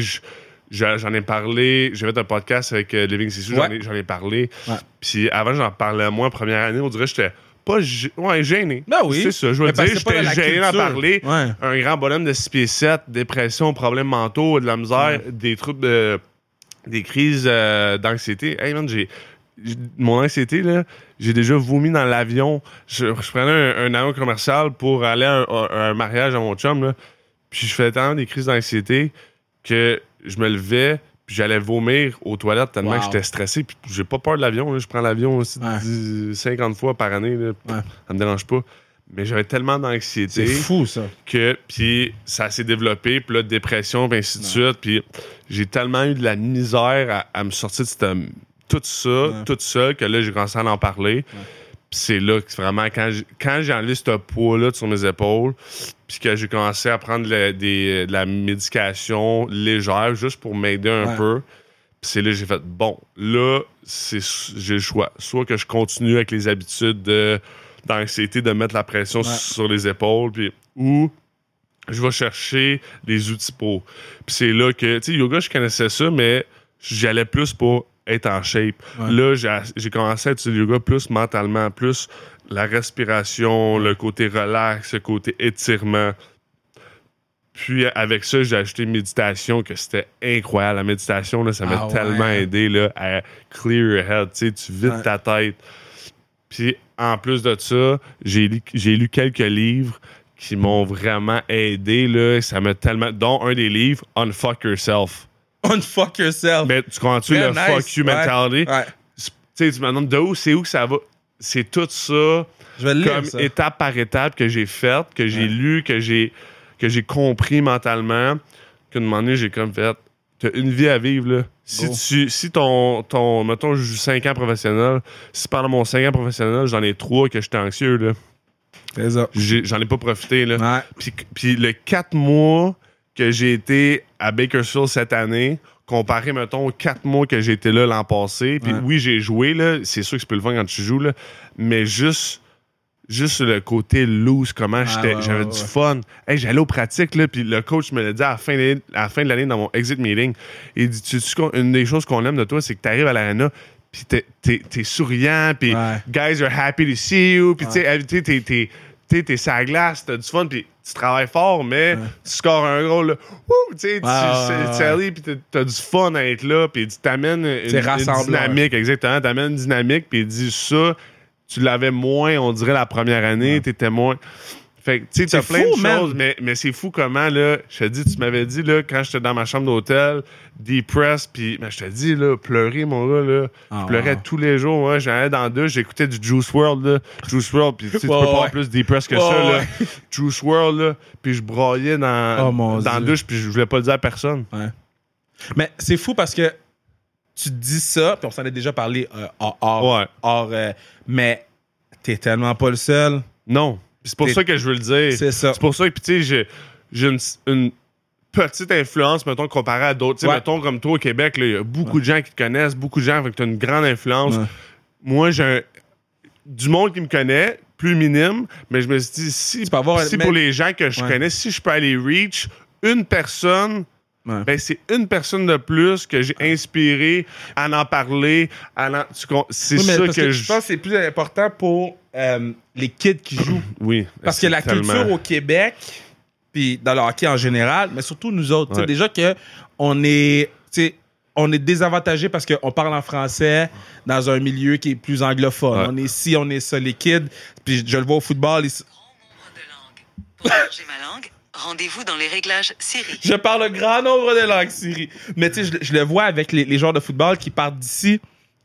j'en ai parlé. J'ai fait un podcast avec euh, Living Sissou, j'en Ouais. ai, j'en ai parlé. Ouais. Puis avant, j'en parlais moins première année. On dirait que j'étais pas ouais, gêné. Ben oui. C'est ça, je veux dire, j'étais gêné d'en parler. Ouais. Un grand bonhomme de 6 pieds 7, dépression, problèmes mentaux, de la misère, des troubles de. des crises euh, d'anxiété. Hey man, j'ai- Mon anxiété, là, j'ai déjà vomi dans l'avion. Je, je prenais un, un avion commercial pour aller à un, à un mariage à mon chum, là. Puis je faisais tellement des crises d'anxiété que je me levais, puis j'allais vomir aux toilettes tellement Wow. que j'étais stressé. Puis j'ai pas peur de l'avion. Je prends l'avion aussi Ouais. 10 50 fois par année, là. Ouais. Ça me dérange pas. Mais j'avais tellement d'anxiété C'est fou, ça. que puis ça s'est développé puis là dépression puis ainsi de suite puis j'ai tellement eu de la misère à, à me sortir de cette, tout ça Ouais. tout seul que là j'ai commencé à en parler Puis c'est là que vraiment quand j'ai, quand j'ai enlevé ce poids là sur mes épaules puis que j'ai commencé à prendre des, de la médication légère juste pour m'aider un Ouais. peu puis c'est là que j'ai fait bon là c'est j'ai le choix soit que je continue avec les habitudes de d'anxiété de mettre la pression sur les épaules puis ou je vais chercher des outils pour. Puis c'est là que, tu sais, yoga, je connaissais ça, mais j'y allais plus pour être en shape. Ouais. Là, j'ai- commencé à utiliser le yoga plus mentalement, plus la respiration, le côté relax, le côté étirement. Puis avec ça, j'ai ajouté méditation, que c'était incroyable. La méditation, là, ça m'a Ah ouais. tellement aidé là, à clear your head. Tu sais, tu vides Ouais. ta tête. Puis en plus de ça, j'ai lu, j'ai lu quelques livres qui m'ont vraiment aidé. Là. Ça m'a tellement. Dont un des livres, Unfuck Yourself. Unfuck yourself. Mais tu comprends-tu le nice. fuck you mentality? Ouais. Tu sais, tu me demandes de où, c'est où que ça va? C'est tout ça Je vais le lire, comme ça. étape par étape que j'ai faite, que j'ai Ouais. lu, que j'ai que j'ai compris mentalement, qu'à un moment donné, j'ai comme fait. T'as une vie à vivre, là. Si, Go. tu, si ton, ton. Mettons, je joue 5 ans professionnel. Si pendant mon 5 ans professionnel, j'en ai 3 que j'étais anxieux, là. C'est ça. j'ai- J'en ai pas profité, là. Puis le 4 mois que j'ai été à Bakersfield cette année, comparé, mettons, aux 4 mois que j'ai été là l'an passé, puis Ouais. oui, j'ai joué, là, c'est sûr que c'est plus le fun quand tu joues, là, mais juste, juste le côté loose, comment j'étais- ouais, j'avais ouais, du ouais. fun. Hey, j'allais aux pratiques, là, puis le coach me l'a dit à la fin de l'année- à la fin de l'année dans mon exit meeting. Il dit, tu sais, une des choses qu'on aime de toi, c'est que tu arrives à l'arena, puis t'es, souriant, puis guys are happy to see you, puis tu tu sais, t'es- t'es tu sais, t'es sur la glace, t'as du fun, puis tu travailles fort, mais Ouais. tu scores un gros, là. Wouh, tu sais, tu sally, puis t'as- du fun à être là, puis tu t'amènes une, dynamique, exactement. T'amènes une dynamique, puis il dit ça, tu l'avais moins, on dirait, la première année, t'étais moins. Fait que, tu sais, t'as plein fou, de man. choses, mais, mais c'est fou comment, là, je te dis, tu m'avais dit, là, quand j'étais dans ma chambre d'hôtel, depressed, puis ben, je te dis, là, pleurer, mon gars, là, Ah, je pleurais wow. tous les jours, moi, j'allais dans deux, j'écoutais du Juice World, là, Juice World, puis tu sais, tu Ouais, peux pas avoir ouais. plus depressed que ça, là. ouais. Juice World, là, puis je broyais dans, Oh, dans douche, puis je voulais pas le dire à personne. Mais c'est fou parce que tu dis ça, puis on s'en est déjà parlé euh, hors, hors- Ouais. hors, euh, mais t'es tellement pas le seul. Non. C'est pour ça que je veux le dire. C'est ça. C'est pour ça que, tu sais, j'ai- une, une petite influence, mettons, comparée à d'autres. Tu sais, Ouais. mettons, comme toi au Québec, il y a beaucoup de gens qui te connaissent, beaucoup de gens, que as une grande influence. Ouais. Moi, j'ai un- du monde qui me connaît, plus minime, mais je me suis dit, si, avoir mais- pour les gens que je connais, si je peux aller reach une personne ben c'est une personne de plus que j'ai inspiré à en parler. À en- C'est Oui, ça parce que, je pense que c'est plus important pour euh, les kids qui jouent. Oui. Parce que la tellement- culture au Québec, puis dans le hockey en général, mais surtout nous autres, tu sais, Ouais. déjà que on est, tu sais, on est désavantagé parce qu'on parle en français dans un milieu qui est plus anglophone. Ouais. On est ci, on est ça, les kids. Puis je le vois au football. ils- Grand nombre de langues. Pour changer ma langue, rendez-vous dans les réglages Siri. Je parle un grand nombre de langues, Siri. Mais tu sais, je, je le vois avec les, les joueurs de football qui partent d'ici,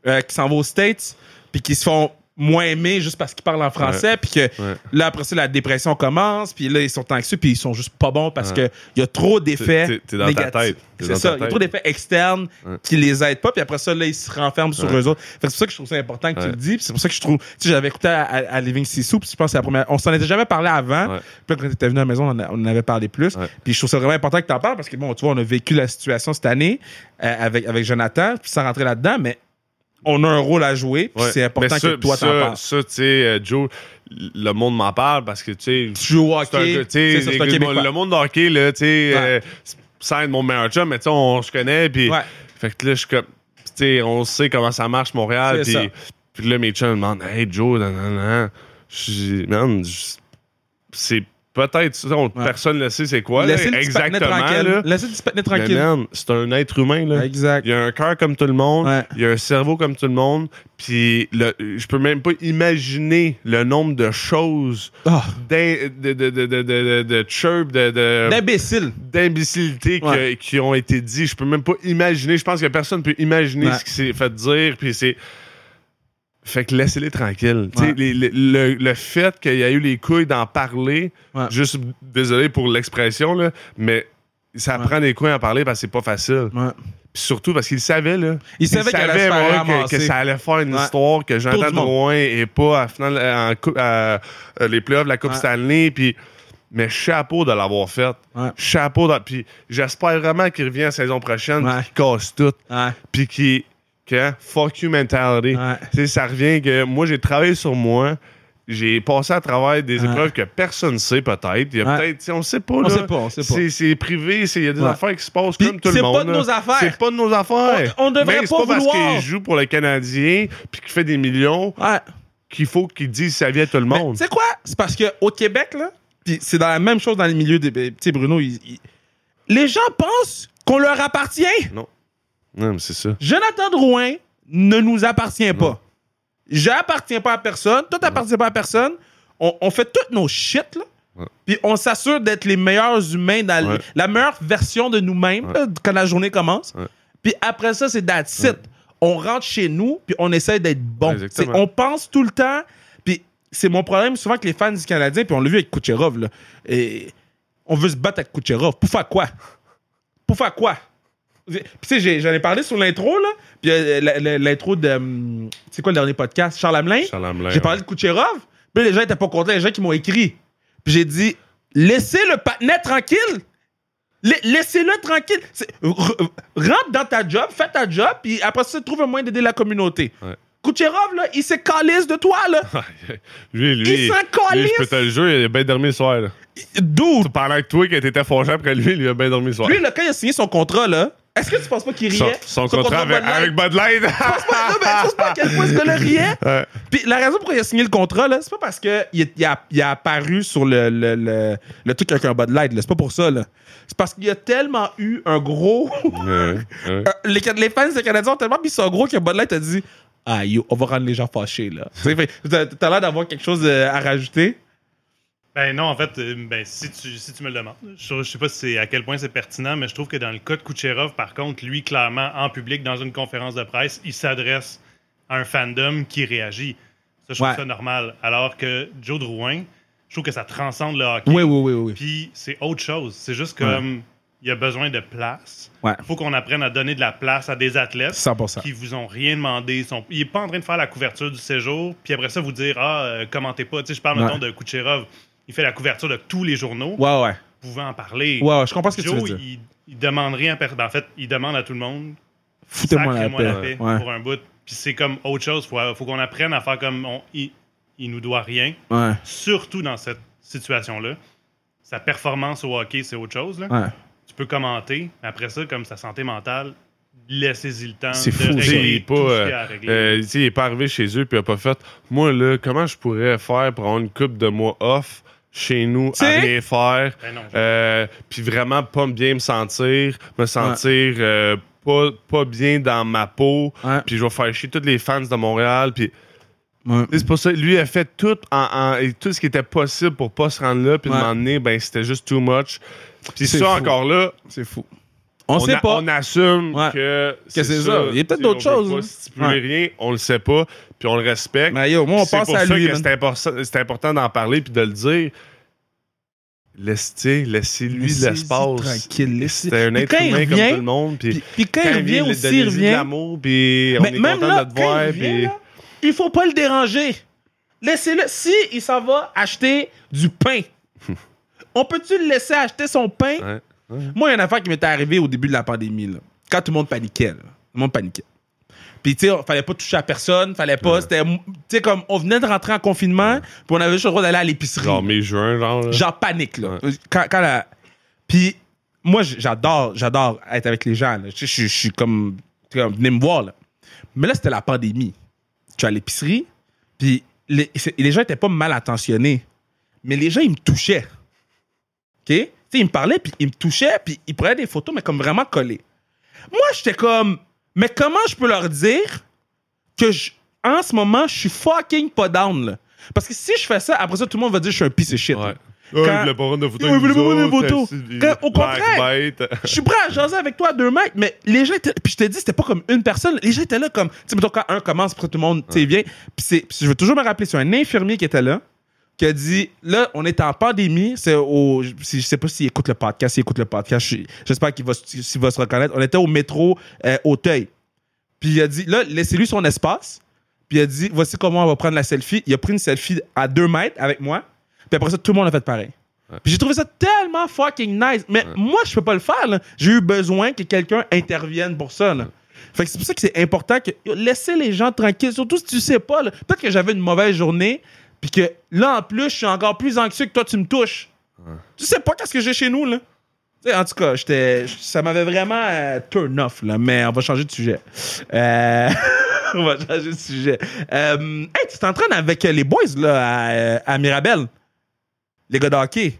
euh, qui s'en vont aux States, puis qui se font moins aimer juste parce qu'ils parlent en français, puis que Ouais. là, après ça, la dépression commence, puis là, ils sont anxieux, puis ils sont juste pas bons parce Ouais. que il y a trop d'effets négatifs. C'est ça, il y a trop d'effets externes Ouais. qui les aident pas, puis après ça, là, ils se renferment sur eux autres. C'est pour ça que je trouve ça important que tu le dis, puis c'est pour ça que je trouve... Tu sais, j'avais écouté à, à, à Living Sissou, puis je pense que c'est la première... On s'en était jamais parlé avant, puis quand t'étais venu à la maison, on, en a- on en avait parlé plus. Puis je trouve ça vraiment important que tu en parles parce que, bon, tu vois, on a vécu la situation cette année euh, avec, avec Jonathan, puis sans rentrer là-dedans, mais on a un rôle à jouer, puis Ouais. c'est important ça- que toi, t'en parles. Ça, tu sais, euh, Joe, le monde m'en parle parce que, tu sais, Tu joues au hockey, c'est ça, un Québécois. le monde de hockey, là, tu sais, Ouais. euh, mon meilleur chum, mais tu sais, on se connaît, puis Ouais. fait que là, je suis comme, tu sais, on sait comment ça marche, Montréal, puis puis là, mes chums me demandent, hey, Joe, nan, nan, nan. Je dis, man, c'est peut-être ça, on- Ouais. personne ne sait c'est quoi, là, Laissez le petit patinet exactement, tranquille. là. Laissez le tranquille. c'est un être humain, là. Exact. Il y a un cœur comme tout le monde, Ouais. il y a un cerveau comme tout le monde, puis le- je peux même pas imaginer le nombre de choses, Ah, de, de, de, de, de, de, de chirp, de, de- D'imbécile. d'imbécilités qui- Ouais. qui, ont été dit. Je peux même pas imaginer. Je pense que personne peut imaginer ce qui s'est fait dire, puis c'est... Fait que laissez-les tranquilles. Tu sais, Ouais. les- les- le, le fait qu'il y a eu les couilles d'en parler, Ouais. juste désolé pour l'expression, là, mais ça Ouais. prend des couilles à en parler parce que c'est pas facile. Puis surtout parce qu'il savait, là. Il savait allait moi, que, que ça allait faire une histoire, que monde. Drouin est pas à, finale, en coupe- à, euh, les playoffs de la Coupe. Stanley. Puis, mais chapeau de l'avoir fait. Ouais. Chapeau. De, puis j'espère vraiment qu'il revient la saison prochaine, Ouais. qu'il casse tout. Ouais. Puis qu'il. Que, fuck you mentality. Ouais. Tu ça revient que moi, j'ai travaillé sur moi. J'ai passé à travers des Ouais. épreuves que personne ne sait peut-être. Il y a Ouais. peut-être, tu on sait pas. On là. sait pas, on sait pas. C'est, c'est privé, c'est- il y a des affaires qui se passent Puis comme tout le c'est monde. pas de nos affaires. C'est pas de nos affaires. On- on devrait Mais pas c'est pas vouloir. parce qu'il joue pour le Canadien puis qu'il fait des millions qu'il faut qu'il dise sa vie à tout le monde. Tu sais quoi? C'est parce qu'au Québec, là, puis c'est dans la même chose dans les milieux des. Tu sais, Bruno, il- il- les gens pensent qu'on leur appartient. Non, mais c'est ça. Jonathan Drouin ne nous appartient pas. J'appartiens pas à personne. Toi, t'appartiens pas à personne. On, on fait toutes nos shit, là. Ouais. Puis on s'assure d'être les meilleurs humains, dans Ouais. la meilleure version de nous-mêmes Ouais. quand la journée commence. Ouais. Puis après ça, c'est that's it. On rentre chez nous, puis on essaie d'être bon. Ouais, on pense tout le temps. Puis c'est mon problème souvent que les fans du Canadien, puis on l'a vu avec Kucherov, là. Et on veut se battre avec Kucherov. Pour faire quoi? Pour faire quoi? Tu sais, j'en ai parlé sur l'intro, là. Puis euh, l'intro de. hum, C'est quoi le dernier podcast? Charles Hamelin? Charles Hamelin, J'ai parlé de Kucherov. Puis les gens étaient pas contents. Les gens qui m'ont écrit. Puis j'ai dit, laissez le patinet tranquille. La- Laissez-le tranquille. C'est- r- r- rentre dans ta job, fais ta job, puis après ça, trouve un moyen d'aider la communauté. Ouais. Kucherov, là, il s'est calisse de toi, là. lui, lui, Il s'en lui, je peux te le jurer, il a bien dormi le soir. Là. Dude. Pendant que toi, qui t'étais fâché après lui, il a bien dormi le soir. Lui, là, quand il a signé son contrat, là, est-ce que tu penses pas qu'il son, riait? son contrat Bud avec, Bud Light. Tu penses pas, non, mais tu penses pas à quel point ce gars-là riait? Ouais. Puis la raison pour laquelle il a signé le contrat, là, c'est pas parce qu'il il a, il a apparu sur le, le, le, le truc avec un Bud Light, là. C'est pas pour ça, là. C'est parce qu'il y a tellement eu un gros. Ouais, ouais. Euh, les, les fans des Canadiens ont tellement mis ça gros que Bud Light a dit Ah, yo, on va rendre les gens fâchés, là. T'as l'air d'avoir quelque chose euh, à rajouter. Ben non, en fait, euh, ben, si, tu, si tu me le demandes, je, je sais pas si à quel point c'est pertinent, mais je trouve que dans le cas de Kucherov, par contre, lui, clairement, en public, dans une conférence de presse, il s'adresse à un fandom qui réagit. Ça, je trouve Ouais. ça normal. Alors que Joe Drouin, je trouve que ça transcende le hockey. Oui, oui, oui, oui. Puis c'est autre chose. C'est juste comme il y a besoin de place. Ouais. Il faut qu'on apprenne à donner de la place à des athlètes 100%. qui vous ont rien demandé. Ils sont- Il n'est pas en train de faire la couverture du séjour, puis après ça, vous dire Ah, euh, commentez pas. Tu sais, je parle maintenant de Kucherov. Il fait la couverture de tous les journaux. Ouais, ouais. Vous pouvez en parler. Ouais, ouais, je comprends ce que tu veux dire. il, il demande rien à personne. En fait, il demande à tout le monde Foutez-moi la la paix. Ouais. pour un bout. Puis c'est comme autre chose. Faut, faut qu'on apprenne à faire comme on, il, il nous doit rien. Ouais. Surtout dans cette situation-là. Sa performance au hockey, c'est autre chose. là. Ouais. Tu peux commenter. Mais après ça, comme sa santé mentale, laissez-y le temps C'est fou, il est pas, euh, euh, il est pas arrivé chez eux puis il a pas fait. Moi là, comment je pourrais faire pour avoir une coupe de mois off chez nous à rien faire, Ben euh, puis vraiment pas bien me sentir, me sentir euh, pas, pas bien dans ma peau, puis je vais faire chier tous les fans de Montréal, puis Ouais. c'est pour ça lui a fait tout en, en- et tout ce qui était possible pour pas se rendre là, puis Ouais. de m'emmener, ben c'était juste too much. Puis C'est ça fou. encore là, C'est fou. On, on, sait a- pas. on assume Ouais. que c'est ça. Il y a peut-être Tu d'autres choses, pas hein. stipuler Ouais. rien, on le sait pas, puis on le respecte. Mais yo, moi, on c'est pense pour à ça lui. que c'est important, c'est important d'en parler puis de le dire. Tu Laissez-lui Laissez-y l'espace. tranquille, laissez- C'est un être quand humain comme tout le monde. Puis, Puis, puis quand, il revient vient aussi, il revient. l'amour, puis on Mais est même content là, de quand voir. il revient, puis- là, il faut pas le déranger. Laissez-le. Si il s'en va acheter du pain, on peut-tu le laisser acheter son pain? Ouais. Moi, il y a une affaire qui m'était arrivée au début de la pandémie. Là. Quand tout le monde paniquait. là. Tout le monde paniquait. Puis, tu sais, fallait pas toucher à personne, fallait pas. C'était. Tu sais, comme, on venait de rentrer en confinement, puis on avait juste le droit d'aller à l'épicerie. Genre mai-juin, genre. là. Genre panique, là. Quand, quand la- Puis, moi, j'adore, j'adore être avec les gens. Tu Je suis- comme, tu comme, venez me voir, là. Mais là, c'était la pandémie. Suis à l'épicerie, puis les, les gens étaient pas mal intentionnés. Mais les gens, ils me touchaient. OK? Sais, ils me parlaient, puis ils me touchaient, puis ils prenaient des photos, mais comme vraiment collées. Moi, j'étais comme, mais comment je peux leur dire que je- en ce moment, je suis fucking pas down, là? Parce que si je fais ça, après ça, tout le monde va dire que je suis un piece of shit. Ouais. Ouais, Quand- il voulait pas prendre de photos. Ouais, il voulait pas prendre de photos. au contraire. Je suis prêt à jaser avec toi à deux mètres, mais les gens étaient. Puis je te dis, c'était pas comme une personne. Les gens étaient là comme. Tu sais, mettons, quand un commence, après tout le monde, tu sais, vient. Puis puis je veux toujours me rappeler, c'est un infirmier qui était là, qui a dit là, on est en pandémie. C'est au. Je je sais pas s'il écoute le podcast. S'il écoute le podcast, je- j'espère qu'il va, se reconnaître. On était au métro euh, Auteuil. Puis il a dit là, laissez-lui son espace. Puis il a dit voici comment on va prendre la selfie. Il a pris une selfie à deux mètres avec moi. Puis après ça, tout le monde a fait pareil. Puis j'ai trouvé ça tellement fucking nice. Mais moi, je peux pas le faire. là. J'ai eu besoin que quelqu'un intervienne pour ça. là. Fait que c'est pour ça que c'est important que laissez les gens tranquilles. Surtout si tu sais pas. là. Peut-être que j'avais une mauvaise journée. Puis que là, en plus, je suis encore plus anxieux que toi, tu me touches. Tu sais pas qu'est-ce que j'ai chez nous, là. En tout cas, j'étais, ça m'avait vraiment euh, turn off, là. Mais on va changer de sujet. Euh, on va changer de sujet. Euh, hey, tu t'entraînes avec les boys, là, à, à Mirabel. Les gars de hockey.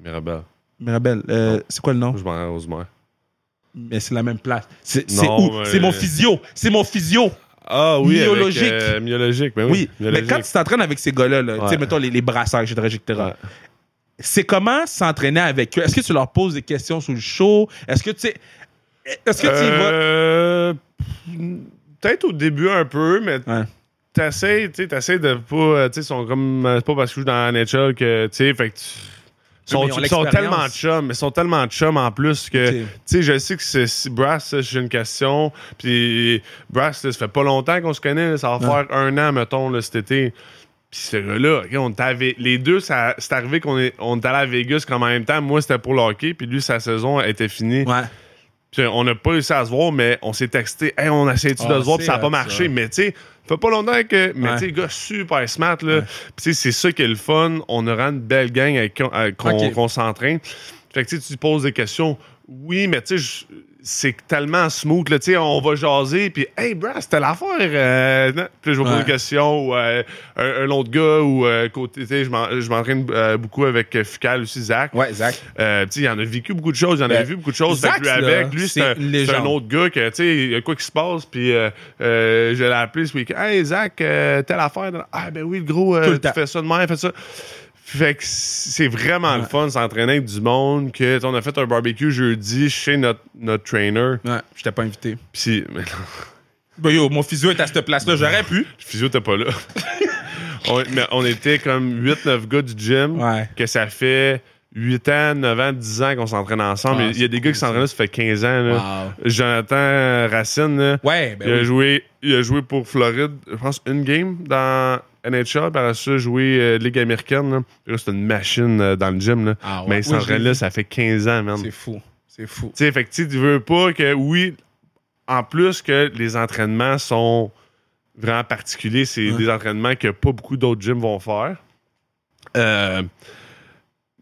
Mirabel. Mirabel, euh, c'est quoi le nom? Je m'en mers. Mais c'est la même place. C'est où? mais- C'est mon physio. C'est mon physio. Ah oui, avec, Myologique. euh, myologique. Ben oui, Oui. Mais myologique. quand tu t'entraînes avec ces gars-là, là, tu sais, Ouais. mettons les, les brasseurs, etc., etc., Ouais. c'est comment s'entraîner avec eux? Est-ce que tu leur poses des questions sur le show? Est-ce que tu sais. Est-ce que tu vas? Euh, Peut-être au début un peu, mais Ouais. t'essayes, tu sais, t'essayes de pas, tu sais, sont comme, euh, c'est pas parce que je joue dans la NHL que, tu sais, fait que tu- sont, mais ils ont ils sont tellement chums, mais ils sont tellement chums en plus que, tu sais, je sais que c'est, si Brass, j'ai une question, puis Brass, là, ça fait pas longtemps qu'on se connaît, là, ça va Ouais. faire un an, mettons, là, cet été. Puis ce gars-là, on les deux, c'est arrivé qu'on est, on était allé à Vegas comme en même temps. Moi, c'était pour le hockey, puis lui, sa saison était finie. Ouais. Puis on n'a pas réussi à se voir, mais on s'est texté. Hey, on a essayé-tu Ah, de se voir, puis ça n'a pas marché. ça. Mais tu sais, fait pas longtemps que. Mais tu sais, gars, super smart, là. Puis c'est ça qui est le fun. On aura une belle gang avec qu'on Ok. qu'on s'entraîne. Fait que tu tu poses des questions. Oui, mais tu sais, je- c'est tellement smooth, là. On va jaser, puis hey, bro, c'était l'affaire. euh. Puis je vais poser une question, ou euh, un, un autre gars, ou euh, côté. Tu sais, je m'en- je m'entraîne euh, beaucoup avec euh, Fucal aussi, Zach. Ouais, Zach. Tu sais, il en a vécu beaucoup de choses, il en a Ben, vu beaucoup de choses. Zach, lui, avec, lui, c'est un, autre gars que, tu sais, il y a quoi qui se passe, puis je l'ai appelé ce week-end. Hey, Zach, telle affaire. Ah, ben oui, le gros, tu fais ça de même, fais ça. Fait que c'est vraiment le fun s'entraîner avec du monde. Que, on a fait un barbecue jeudi chez notre, notre trainer. Ouais, je t'ai pas invité. Puis, mais non, Ben yo, mon physio est à cette place-là, j'aurais pu. le physio, t'es pas là. on, mais on était comme 8-9 gars du gym. Ouais. Que ça fait 8 ans, 9 ans, 10 ans qu'on s'entraîne ensemble. Ah, il y a des gars qui s'entraînent là, ça fait 15 ans. Là. Wow. Jonathan Racine, là, Ouais, ben il, a oui. joué, il a joué pour Floride, je pense, une game dans NHL. Par ça, il a joué euh, Ligue américaine. Là. C'est une machine euh, dans le gym. Là. Ah ouais. Mais il Oui, s'entraîne là, ça fait 15 ans, man. C'est fou. C'est fou. sais, fait que tu tu veux pas que, oui, en plus que les entraînements sont vraiment particuliers, c'est Ouais. des entraînements que pas beaucoup d'autres gyms vont faire. Euh,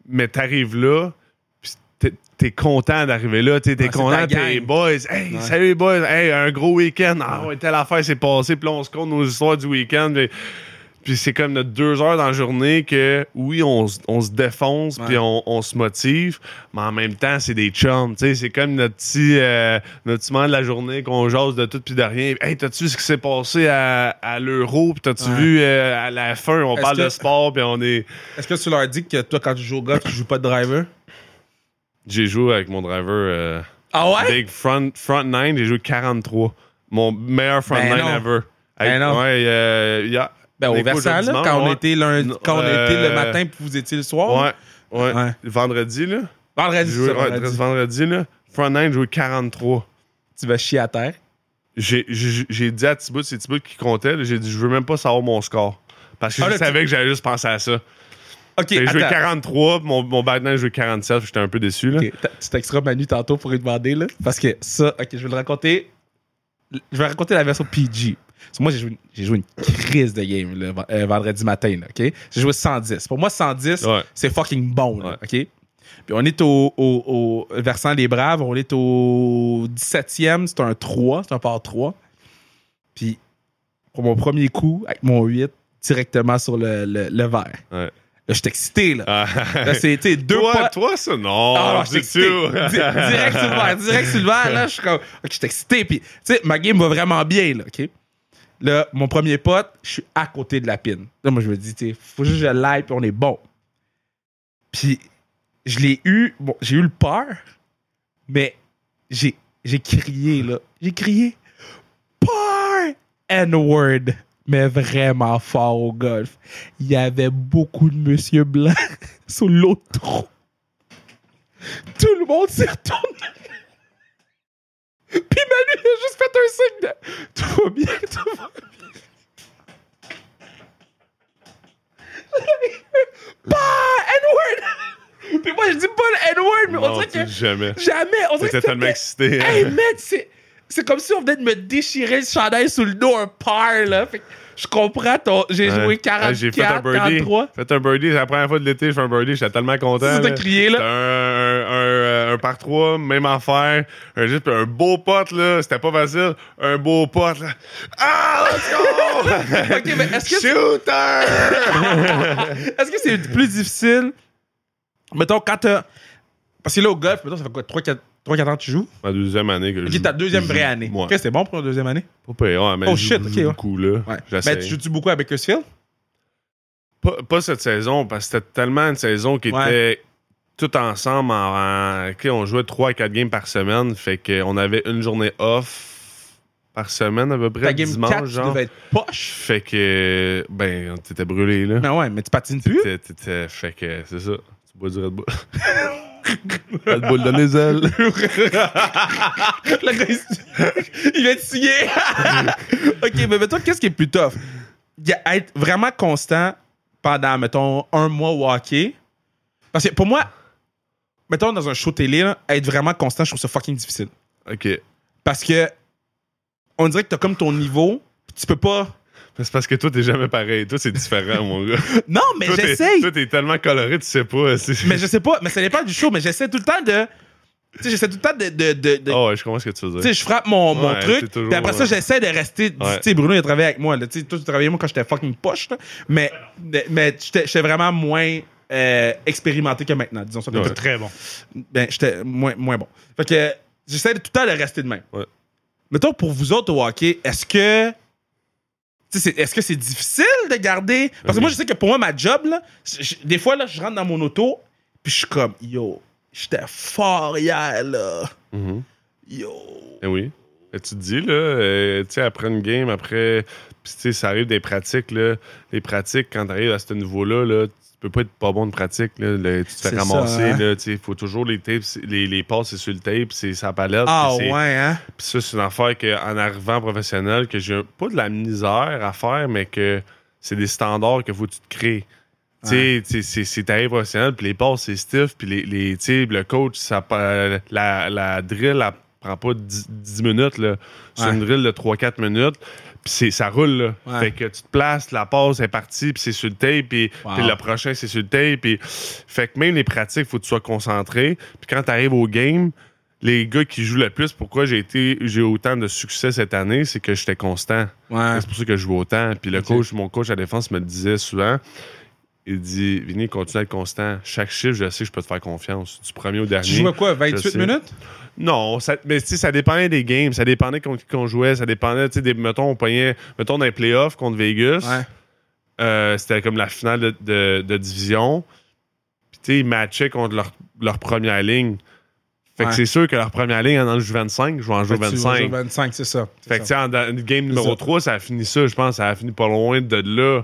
mais t'arrives là, pis t'es- t'es content d'arriver là, t'es t'es Ah, content, t'es gang. boys, hey, Ouais. salut les boys, hey, un gros week-end, ah ouais, telle affaire s'est passée, puis là, on se compte nos histoires du week-end, puis c'est comme notre deux heures dans la journée que, oui, on, on se défonce, puis on, on se motive, mais en même temps, c'est des chums, tu sais, c'est comme notre petit, euh, notre petit moment de la journée qu'on jase de tout puis de rien. Hey, t'as-tu vu ce qui s'est passé à, à l'Euro, puis t'as-tu Ouais. vu euh, à la fin, on parle que- de sport, puis on est... Est-ce que tu leur dis que toi, quand tu joues au golf, tu joues pas de driver? J'ai joué avec mon driver... euh, Ah ouais? Big front, front nine, j'ai joué 43. Mon meilleur front Ben nine non. ever. Ben non. Ouais, euh, yeah. Ben, au du là, quand on était lundi, quand on était le euh, matin puis vous étiez le soir. Ouais, ouais. Ouais. Vendredi, là. Vendredi, joué- ça, ouais, vendredi. vendredi, là. Front nine, j'ai joué 43. Tu vas chier à terre? J'ai- dit à Thibaut, c'est Thibaut qui comptait, j'ai dit, je veux même pas savoir mon score. Parce que Ah, je là, savais que j'allais juste penser à ça. Ok, J'ai joué attends. 43, puis mon, mon j'ai joué 47, j'étais un peu déçu, là. Ok, t- Tu texteras Manu tantôt pour lui demander, là. Parce que ça, ok, je vais le raconter. Je vais raconter la version PG. Moi, j'ai joué, joué une crise de game là, euh, vendredi matin, là, ok? J'ai joué 110. Pour moi, 110, Ouais. c'est fucking bon, là, Ouais. ok? Puis on est au, au, au versant des Braves, on est au 17e, c'est un 3, c'est un par 3. Puis pour mon premier coup, avec mon 8, directement sur le, le. Ouais. Là, j'étais excité, là. Ah. Là, c'est, deux toi, pas- toi, ça, non. ah excité. Di- direct sur le verre, direct sur le verre, là, je suis comme, j'étais excité. Puis, tu sais, ma game va vraiment bien, là, ok? Là, mon premier pote, je suis à côté de la pine. Là, moi, je me dis, tu faut juste que je l'aille, puis on est bon. Puis, je l'ai eu, bon, j'ai eu le peur, mais j'ai, j'ai crié, là. J'ai crié, peur! N-word, mais vraiment fort au golf. Il y avait beaucoup de monsieur blanc sur l'autre trou. Tout le monde s'est retourné. Puis Manu il a juste fait un signe de Tout va bien, tout va bien. Pas N-word! Puis moi, je dis pas le N-word, mais on Non, dirait tu que jamais. jamais. On dirait que tellement excité. Hey, man, c'est. C'est comme si on venait de me déchirer le chandail sous le dos, un par, là. Fait que je comprends ton. J'ai Ouais. joué Ouais, 44, J'ai fait un birdie. 43. Fait un birdie. C'est la première fois de l'été, je fais un birdie. J'étais tellement content. T'as là. crié, là. Un, un, un, un par trois, même affaire. Un, juste un beau pote, là. C'était pas facile. Un beau pote, là. Ah, let's go! Ok, mais est-ce que c'est- Shooter! Est-ce que c'est plus difficile? Mettons, quand t'as. Parce que là, au golf, mettons, ça fait quoi? 3-4 ans que tu joues? Ma deuxième année que je Ok, joue. ta deuxième je vraie année. Ouais. Ok, c'est bon pour la deuxième année? Pas pire, ouais, mais Oh, je shit, ouais. beaucoup, là. Ouais. Ben, tu joues-tu beaucoup à Bakersfield? Pas, pas cette saison, parce que c'était tellement une saison qui était tout ensemble. En, en- on jouait 3 à 4 games par semaine. Fait qu'on avait une journée off par semaine à peu près. Ta game dimanche, 4, tu genre. devais être poche. Fait que, ben, t'étais brûlé, là. Ben ouais, mais tu patines plus. Fait que, c'est ça. Tu bois du Red Bull. Red Bull dans les ailes. Il- vient de signer. ok, mais mettons, qu'est-ce qui est plus tough? Y a- Être vraiment constant pendant, mettons, un mois au hockey? Parce que pour moi, mettons, dans un show télé, là, être vraiment constant, je trouve ça fucking difficile. OK. Parce que on dirait que t'as comme ton niveau, pis tu peux pas. C'est parce que toi, t'es jamais pareil. Toi, c'est différent, mon gars. Non, mais j'essaye. Toi, t'es tellement coloré, tu sais pas. Mais je sais pas, mais ça dépend du show, mais j'essaie tout le temps de. Tu sais, j'essaie tout le temps de. de, de- de- Oh, ouais, je comprends ce que tu veux Tu dire. sais, je frappe mon, mon Ouais, truc, puis après ça, ouais. j'essaie de rester. Tu Ouais. sais, Bruno, il a travaillé avec moi. Tu sais, toi, tu travaillais avec moi quand j'étais fucking poche, là. mais, mais j'étais vraiment moins euh, expérimenté que maintenant, disons ça comme Ouais. ça. Très bon. Ben, j'étais moins, moins bon. Fait que j'essaie de tout le temps de rester de même. Ouais. Mettons, pour vous autres au hockey, est-ce que. tu sais, c'est- Est-ce que c'est difficile de garder? Parce que Oui. moi, je sais que pour moi, ma job, là, je- des fois, là, je rentre dans mon auto, puis je suis comme, yo, j'étais fort hier, là. Mhm. Yo. Eh oui. Et tu te dis, là, euh, tu sais, après une game, après. Puis, tu sais, ça arrive des pratiques, là. Les pratiques, quand t'arrives à ce niveau-là, là, peux pas être pas bon de pratique, là. Le- tu te fais ramasser, ça, hein? il faut toujours les tapes, les, les passes, c'est sur le tape, c'est sa palette. Ah ouais, hein? Puis ça, c'est une affaire qu'en arrivant professionnel, que j'ai pas de la misère à faire, mais que c'est des standards qu'il faut que tu te crées. Tu sais, tu sais, c'est- t'arrives professionnel, puis les passes, c'est stiff, puis les, les, le coach, ça, la, la drill, elle prend pas 10, 10 minutes, là. C'est Ouais. une drill de 3-4 minutes. Puis c'est- ça roule, là. Ouais. Fait que tu te places, la pause est partie, puis c'est sur le tape, puis Wow. le prochain, c'est sur le tape. Puis... Fait que même les pratiques, faut que tu sois concentré. Puis quand tu arrives au game, les gars qui jouent le plus, pourquoi j'ai été j'ai eu autant de succès cette année, c'est que j'étais constant. Ouais. C'est pour ça que je joue autant. Puis le coach, mon coach à défense me le disait souvent. Il dit Vini, continue à être constant. Chaque chiffre, je sais que je peux te faire confiance. Du premier au dernier. Tu jouais quoi, je 28 sais. minutes? Non, ça, mais ça dépendait des games. Ça dépendait contre qui qu'on jouait. Ça dépendait, tu sais, des, mettons, on pognait, mettons, dans les playoffs contre Vegas. Ouais. Euh, c'était comme la finale de, de- de division. Puis, tu sais, ils matchaient contre leur, leur première ligne. Fait que Ouais. c'est sûr que leur première ligne, en joue 25, je vais en jouer Fait que tu vas 25. jouer 25, c'est ça. Fait que, tu sais, en, game numéro ça. 3, ça a fini ça, je pense. Ça a fini pas loin de là.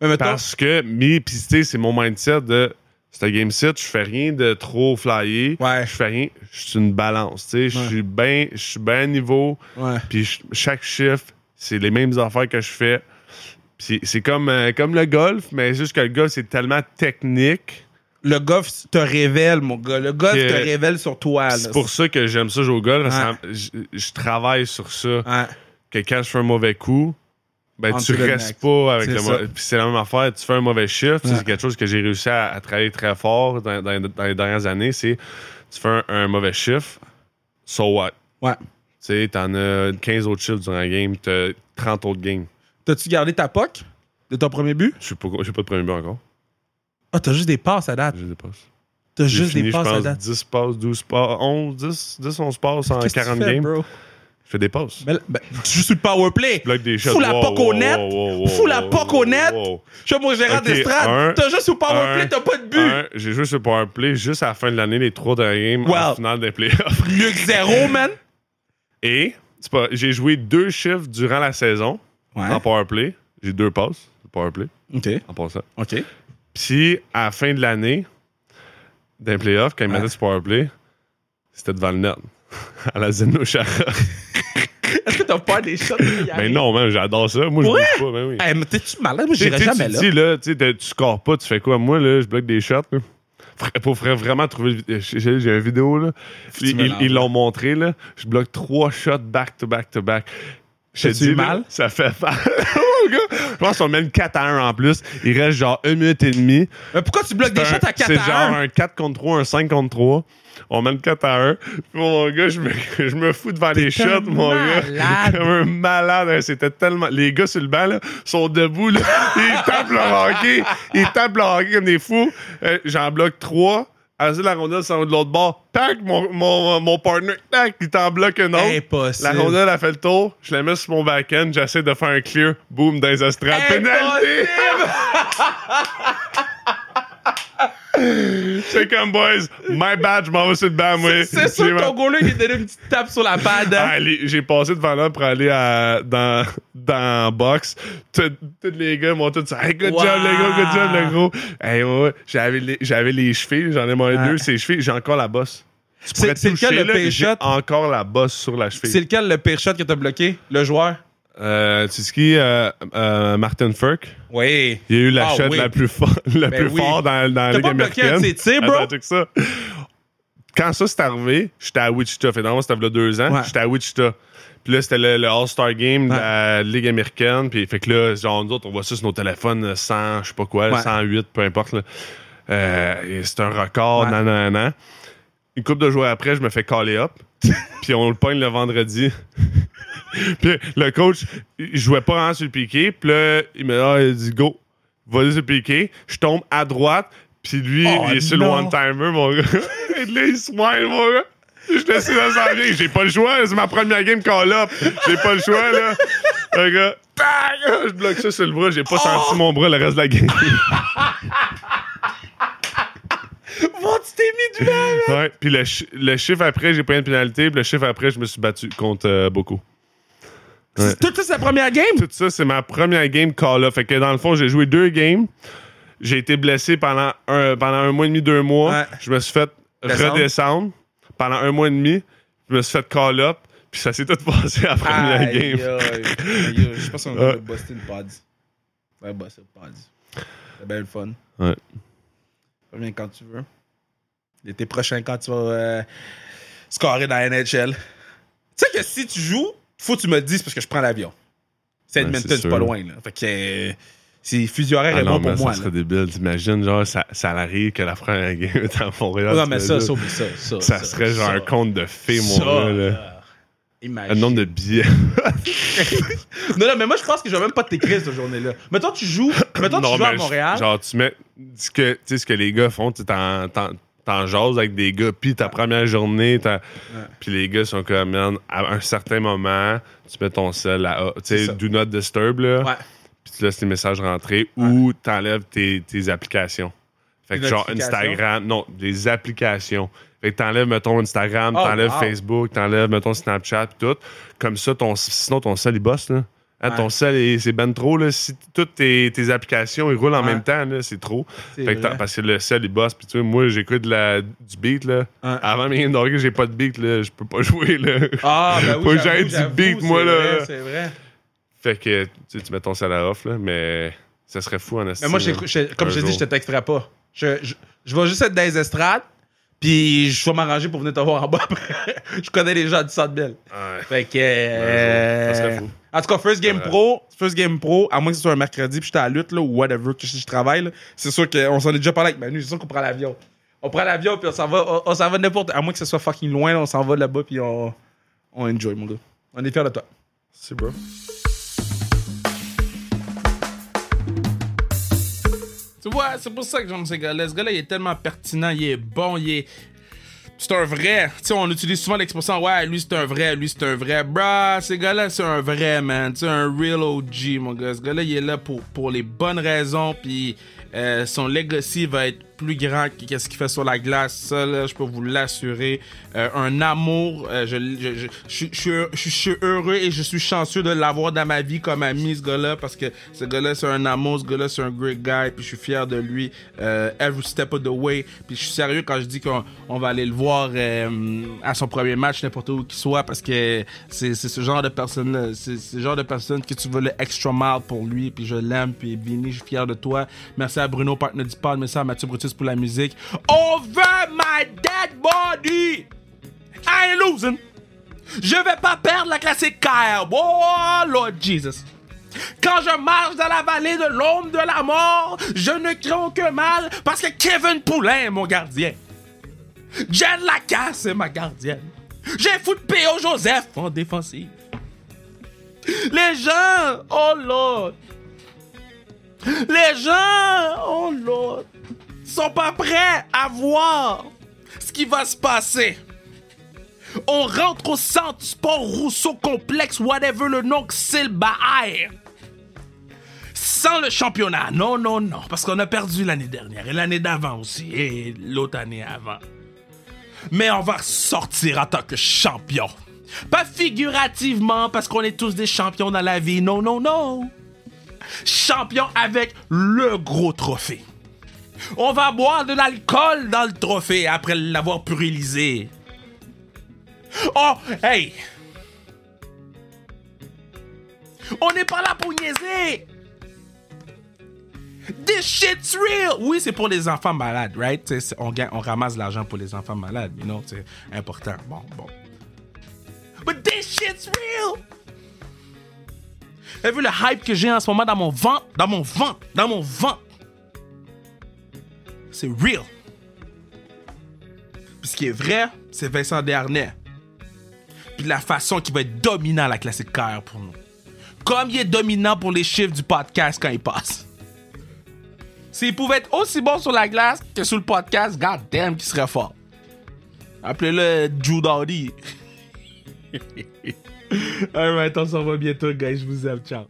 Mais mettons, Parce que, mais, pis, tu sais, c'est mon mindset de. C'est un game set, je fais rien de trop flyer. Ouais. Je fais rien. Je suis une balance. Je suis bien je suis bien à niveau. Puis ch- chaque chiffre, c'est les mêmes affaires que je fais. C'est comme, euh, comme le golf, mais juste que le golf, c'est tellement technique. Le golf te révèle, mon gars. Le golf Que- te révèle sur toi. C'est pour ça que j'aime ça jouer au golf. Ouais. je, je travaille sur ça. Ouais. Que quand je fais un mauvais coup, ben tu restes pas avec le mauvais. Puis c'est la même affaire. Tu fais un mauvais chiffre. Ouais. C'est quelque chose que j'ai réussi à, à travailler très fort dans, dans- dans les dernières années. C'est tu fais un, un mauvais chiffre, so what? Ouais. Tu sais, t'en as 15 autres chiffres durant la game, t'as 30 autres games. T'as-tu gardé ta POC de ton premier but? Je suis pas, j'ai pas de premier but encore. Ah, t'as juste des passes à date. J'ai des passes. T'as juste fini, des je passes à pense, date. 10 passes, 12 passes, 11, 10, 10 11 passes en Qu'est-ce que tu 40 fais, games. bro? Je fais des passes. Ben, ben, tu joues sur le power play. Bloque des shots. Fous la POC au net. Fous la wow, au net. Je suis mon gérant Ok, d'estrade. T'as juste sur power un, play, t'as pas de but. J'ai joué sur Power Play juste à la fin de l'année, les trois derniers games Wow. en finale des playoffs. Mieux que zéro, man. Et c'est pas, j'ai joué deux chiffres durant la saison Ouais. en Power Play. J'ai deux passes de Power Play OK. en passant. OK. Puis à la fin de l'année, d'un playoff, quand il Ouais. mettait sur Power Play, c'était devant le net. à la Zeno. Est-ce que t'as peur des shots? arrivent? non, man, j'adore ça. Moi, je Ouais? bouge pas, ben oui. Hey, mais t'es-tu malade? Moi, Tu tu sais, jamais tu là. dis, là, tu tu scores pas, tu fais quoi? Moi, là, je bloque des shots. là. Pour vra- vraiment trouver. vid- J'ai une vidéo, là. tu ils l'ont montré, là. Je bloque trois shots back to back to back. Je te dis, là, mal? Ça fait mal. Oh, gars, Je pense qu'on mène 4 à 1 en plus. Il reste genre 1 minute et demie. Mais pourquoi tu bloques des C'est shots un- à 4 C'est à genre 1? un 4 contre 3, un 5 contre 3. On mène 4 à 1. Puis mon gars, je me, je me fous devant les shots, un mon gars. malade. Comme un malade. hein. C'était tellement. Les gars sur le banc, là, sont debout, là. Ils tapent leur hockey. Ils tapent leur hockey comme des fous. Euh, J'en bloque 3. Asile la rondelle, s'en va de l'autre bord. Tac, mon, mon, mon partner, tac, il t'en bloque un autre. Impossible. La rondelle a fait le tour. Je la mets sur mon back-end. J'essaie de faire un clear. Boom, dans les. Pénalité! C'est comme, boys, my bad, je m'en vais sur le banc, moi. C'est sûr que ton goaler, il a donné une petite tape sur la pad. hein? Ah, J'ai passé devant là pour aller à, dans, dans box. Tous les gars m'ont tous dit Hey, good Wow. job, le gros, good job, le gros. Hey, ouais, ouais. J'avais les, j'avais les chevilles, j'en ai mangé Ouais. deux, ces chevilles, j'ai encore la bosse. Tu C'est- c'est lequel le là, pire j'ai shot? encore la bosse sur la C'est cheville. lequel le pire shot que t'as bloqué? Le joueur? Euh, tu sais qui? Euh, euh, Martin Furk? Oui. Il y a eu la Ah, shot oui. la plus, fort, la Ben plus oui. fort dans, dans la T'as Ligue pas bloqué un américaine. ça. Quand ça s'est arrivé, j'étais à Wichita. Fait normalement, c'était il deux ans. Ouais. J'étais à Wichita. Puis là, c'était le, le All-Star Game de Ouais. la Ligue américaine. Puis fait que là, genre, nous autres, on voit ça sur nos téléphones, 100, je sais pas quoi, Ouais. 108, peu importe. Euh, c'est un record, nan, nan, nan. Une couple de jours après, je me fais caller up. puis on le pogne le vendredi. puis le coach, il jouait pas vraiment sur le piqué. Puis là, il me ah, il dit go, vas-y sur le piqué. Je tombe à droite. Puis lui, Oh, il est sur le one-timer, mon gars. Et là, il smile, mon gars. Je décide de s'en venir. J'ai pas le choix. C'est ma première game call-up. J'ai pas le choix, là. Le gars, je bloque ça sur le bras. J'ai pas senti mon bras le reste de la game. Bon, tu t'es mis du mal. ouais. Puis le chiffre après, j'ai pris une pénalité. Puis le chiffre après, je me suis battu contre euh, beaucoup. Ouais. Tout ça, c'est la première game? Tout ça, c'est ma première game call-up. Fait que dans le fond, j'ai joué deux games. J'ai été blessé pendant un, pendant un mois et demi, deux mois. Ouais. Je me suis fait Descendre. redescendre pendant un mois et demi. Je me suis fait call-up. Puis ça s'est tout passé à la première Aïe, game. aïe. Je sais pas si on va bosser une pod. Ouais, bosser une pod. C'est bien le fun. Ouais. Reviens quand tu veux. L'été prochain, quand tu vas euh, scorer dans la NHL. Tu sais que si tu joues, faut que tu me le dises parce que je prends l'avion. C'est Edmonton, c'est c'est pas loin, là. Fait que. euh, c'est fusil horaire Ah est non, bon mais pour moi. ça là. serait débile. T'imagines, genre, ça, ça arrive que la première game est à Montréal. Non, mais ça, ça, oublie ça. Ça, ça serait genre ça. un conte de fées, mon Ça, gars, là. Imagine. Un nombre de billets. Non, non, mais moi, je pense que je vais même pas t'écrire cette journée-là. Mettons, tu joues, mettons, Non, tu joues à Montréal. Genre, tu mets ce que, tu sais, ce que les gars font, tu t'en, t'en, t'en jases avec des gars, puis ta première journée, puis les gars sont comme, man, à un certain moment, tu mets ton sel là, tu sais, do not disturb, là, Ouais. puis tu laisses tes messages rentrer ou t'enlèves tes, tes applications. Fait que genre? Instagram, non, des applications. Fait que t'enlèves, mettons, Instagram, Oh, t'enlèves wow. Facebook, t'enlèves, mettons, Snapchat, pis tout. Comme ça, ton, sinon, ton sel, il bosse, là. Hein, Ouais. Ton sel, c'est ben trop, là. Si toutes tes, tes applications, ils roulent en Ouais. même temps, là, c'est trop. Fait que parce que le sel, il bosse. Puis tu vois, moi, j'écoute du beat, là. Ouais. Avant mes games j'ai pas de beat, là. Je peux pas jouer, là. Ah, ben oui. J'aille du beat, moi, c'est là. vrai, C'est vrai. Fait que, tu sais, tu mets ton sel à off, là. Mais ça serait fou, en Mais moi, j'ai- j'ai- comme je t'ai dit, je te texterai pas. Je, je, je vais juste être dans les estrades, puis je vais m'arranger pour venir te voir en bas après. je connais les gens du Centre Bell. Ouais. Fait que. Ça serait euh, fou. En tout cas, First Game. Pro, First Game Pro, à moins que ce soit un mercredi, puis j'étais à la lutte, là, ou whatever, que je, je travaille, c'est sûr qu'on s'en est déjà parlé avec Manu, c'est sûr qu'on prend l'avion. On prend l'avion, puis on s'en va, on, on s'en va n'importe. À moins que ce soit fucking loin, là, on s'en va là-bas, puis on, on enjoy, mon gars. On est fiers de toi. C'est bro. Tu vois, c'est pour ça que j'aime ce gars-là. Ce gars-là, il est tellement pertinent, il est bon, il est. C'est un vrai. Tu sais, on utilise souvent l'expression Ouais, lui c'est un vrai, lui c'est un vrai. Bruh, ce gars-là, c'est un vrai, man. C'est un real OG, mon gars. Ce gars-là, il est là pour, pour les bonnes raisons, puis euh, son legacy va être plus grand que qu'est-ce qu'il fait sur la glace. Ça, là, je peux vous l'assurer. Euh, un amour. euh, je, je, je, je, suis- heureux et je suis chanceux de l'avoir dans ma vie comme ami, ce gars-là, parce que ce gars-là, c'est un amour. Ce gars-là, c'est un great guy. Puis je suis fier de lui. euh, every step of the way. Puis je suis sérieux quand je dis qu'on on va aller le voir euh, à son premier match, n'importe où qu'il soit, parce que c'est ce genre de personne-là. C'est c'est ce genre de personne que tu veux le extra mile pour lui. Puis je l'aime. Puis Vinny, je suis fier de toi. Merci à Bruno, partenaire du pod. Merci à Mathieu Brutus pour la musique. Over my dead body! I ain't losing! Je vais pas perdre la classique KR. Oh, Lord Jesus. Quand je marche dans la vallée de l'ombre de la mort, je ne crains que mal parce que Kevin Poulain est mon gardien. Jen Lacasse est ma gardienne. J'ai foutu P.O. Joseph en défensive. Les gens, oh Lord. Les gens, oh Lord, sont pas prêts à voir ce qui va se passer. On rentre au centre sport Rousseau complexe, whatever le nom que c'est le bail. Sans le championnat. Non, non, non. Parce qu'on a perdu l'année dernière et l'année d'avant aussi. Et l'autre année avant. Mais on va sortir en tant que champion. Pas figurativement parce qu'on est tous des champions dans la vie. Non, non, non. Champion avec le gros trophée. On va boire de l'alcool dans le trophée après l'avoir purilisé. Oh, hey! On n'est pas là pour niaiser! This shit's real! Oui, c'est pour les enfants malades, right? On, on ramasse l'argent pour les enfants malades, you know, c'est important. Bon, bon. But this shit's real! Avez vu le hype que j'ai en ce moment dans mon ventre? Dans mon ventre! Dans mon ventre! C'est real! Puis ce qui est vrai, c'est Vincent Dernay. Puis la façon qu'il va être dominant à la classique KR pour nous. Comme il est dominant pour les chiffres du podcast quand il passe. S'il pouvait être aussi bon sur la glace que sur le podcast, god damn qu'il serait fort. Appelez-le Drew Dowdy. Alright, on s'en va bientôt, guys. Je vous aime. Ciao.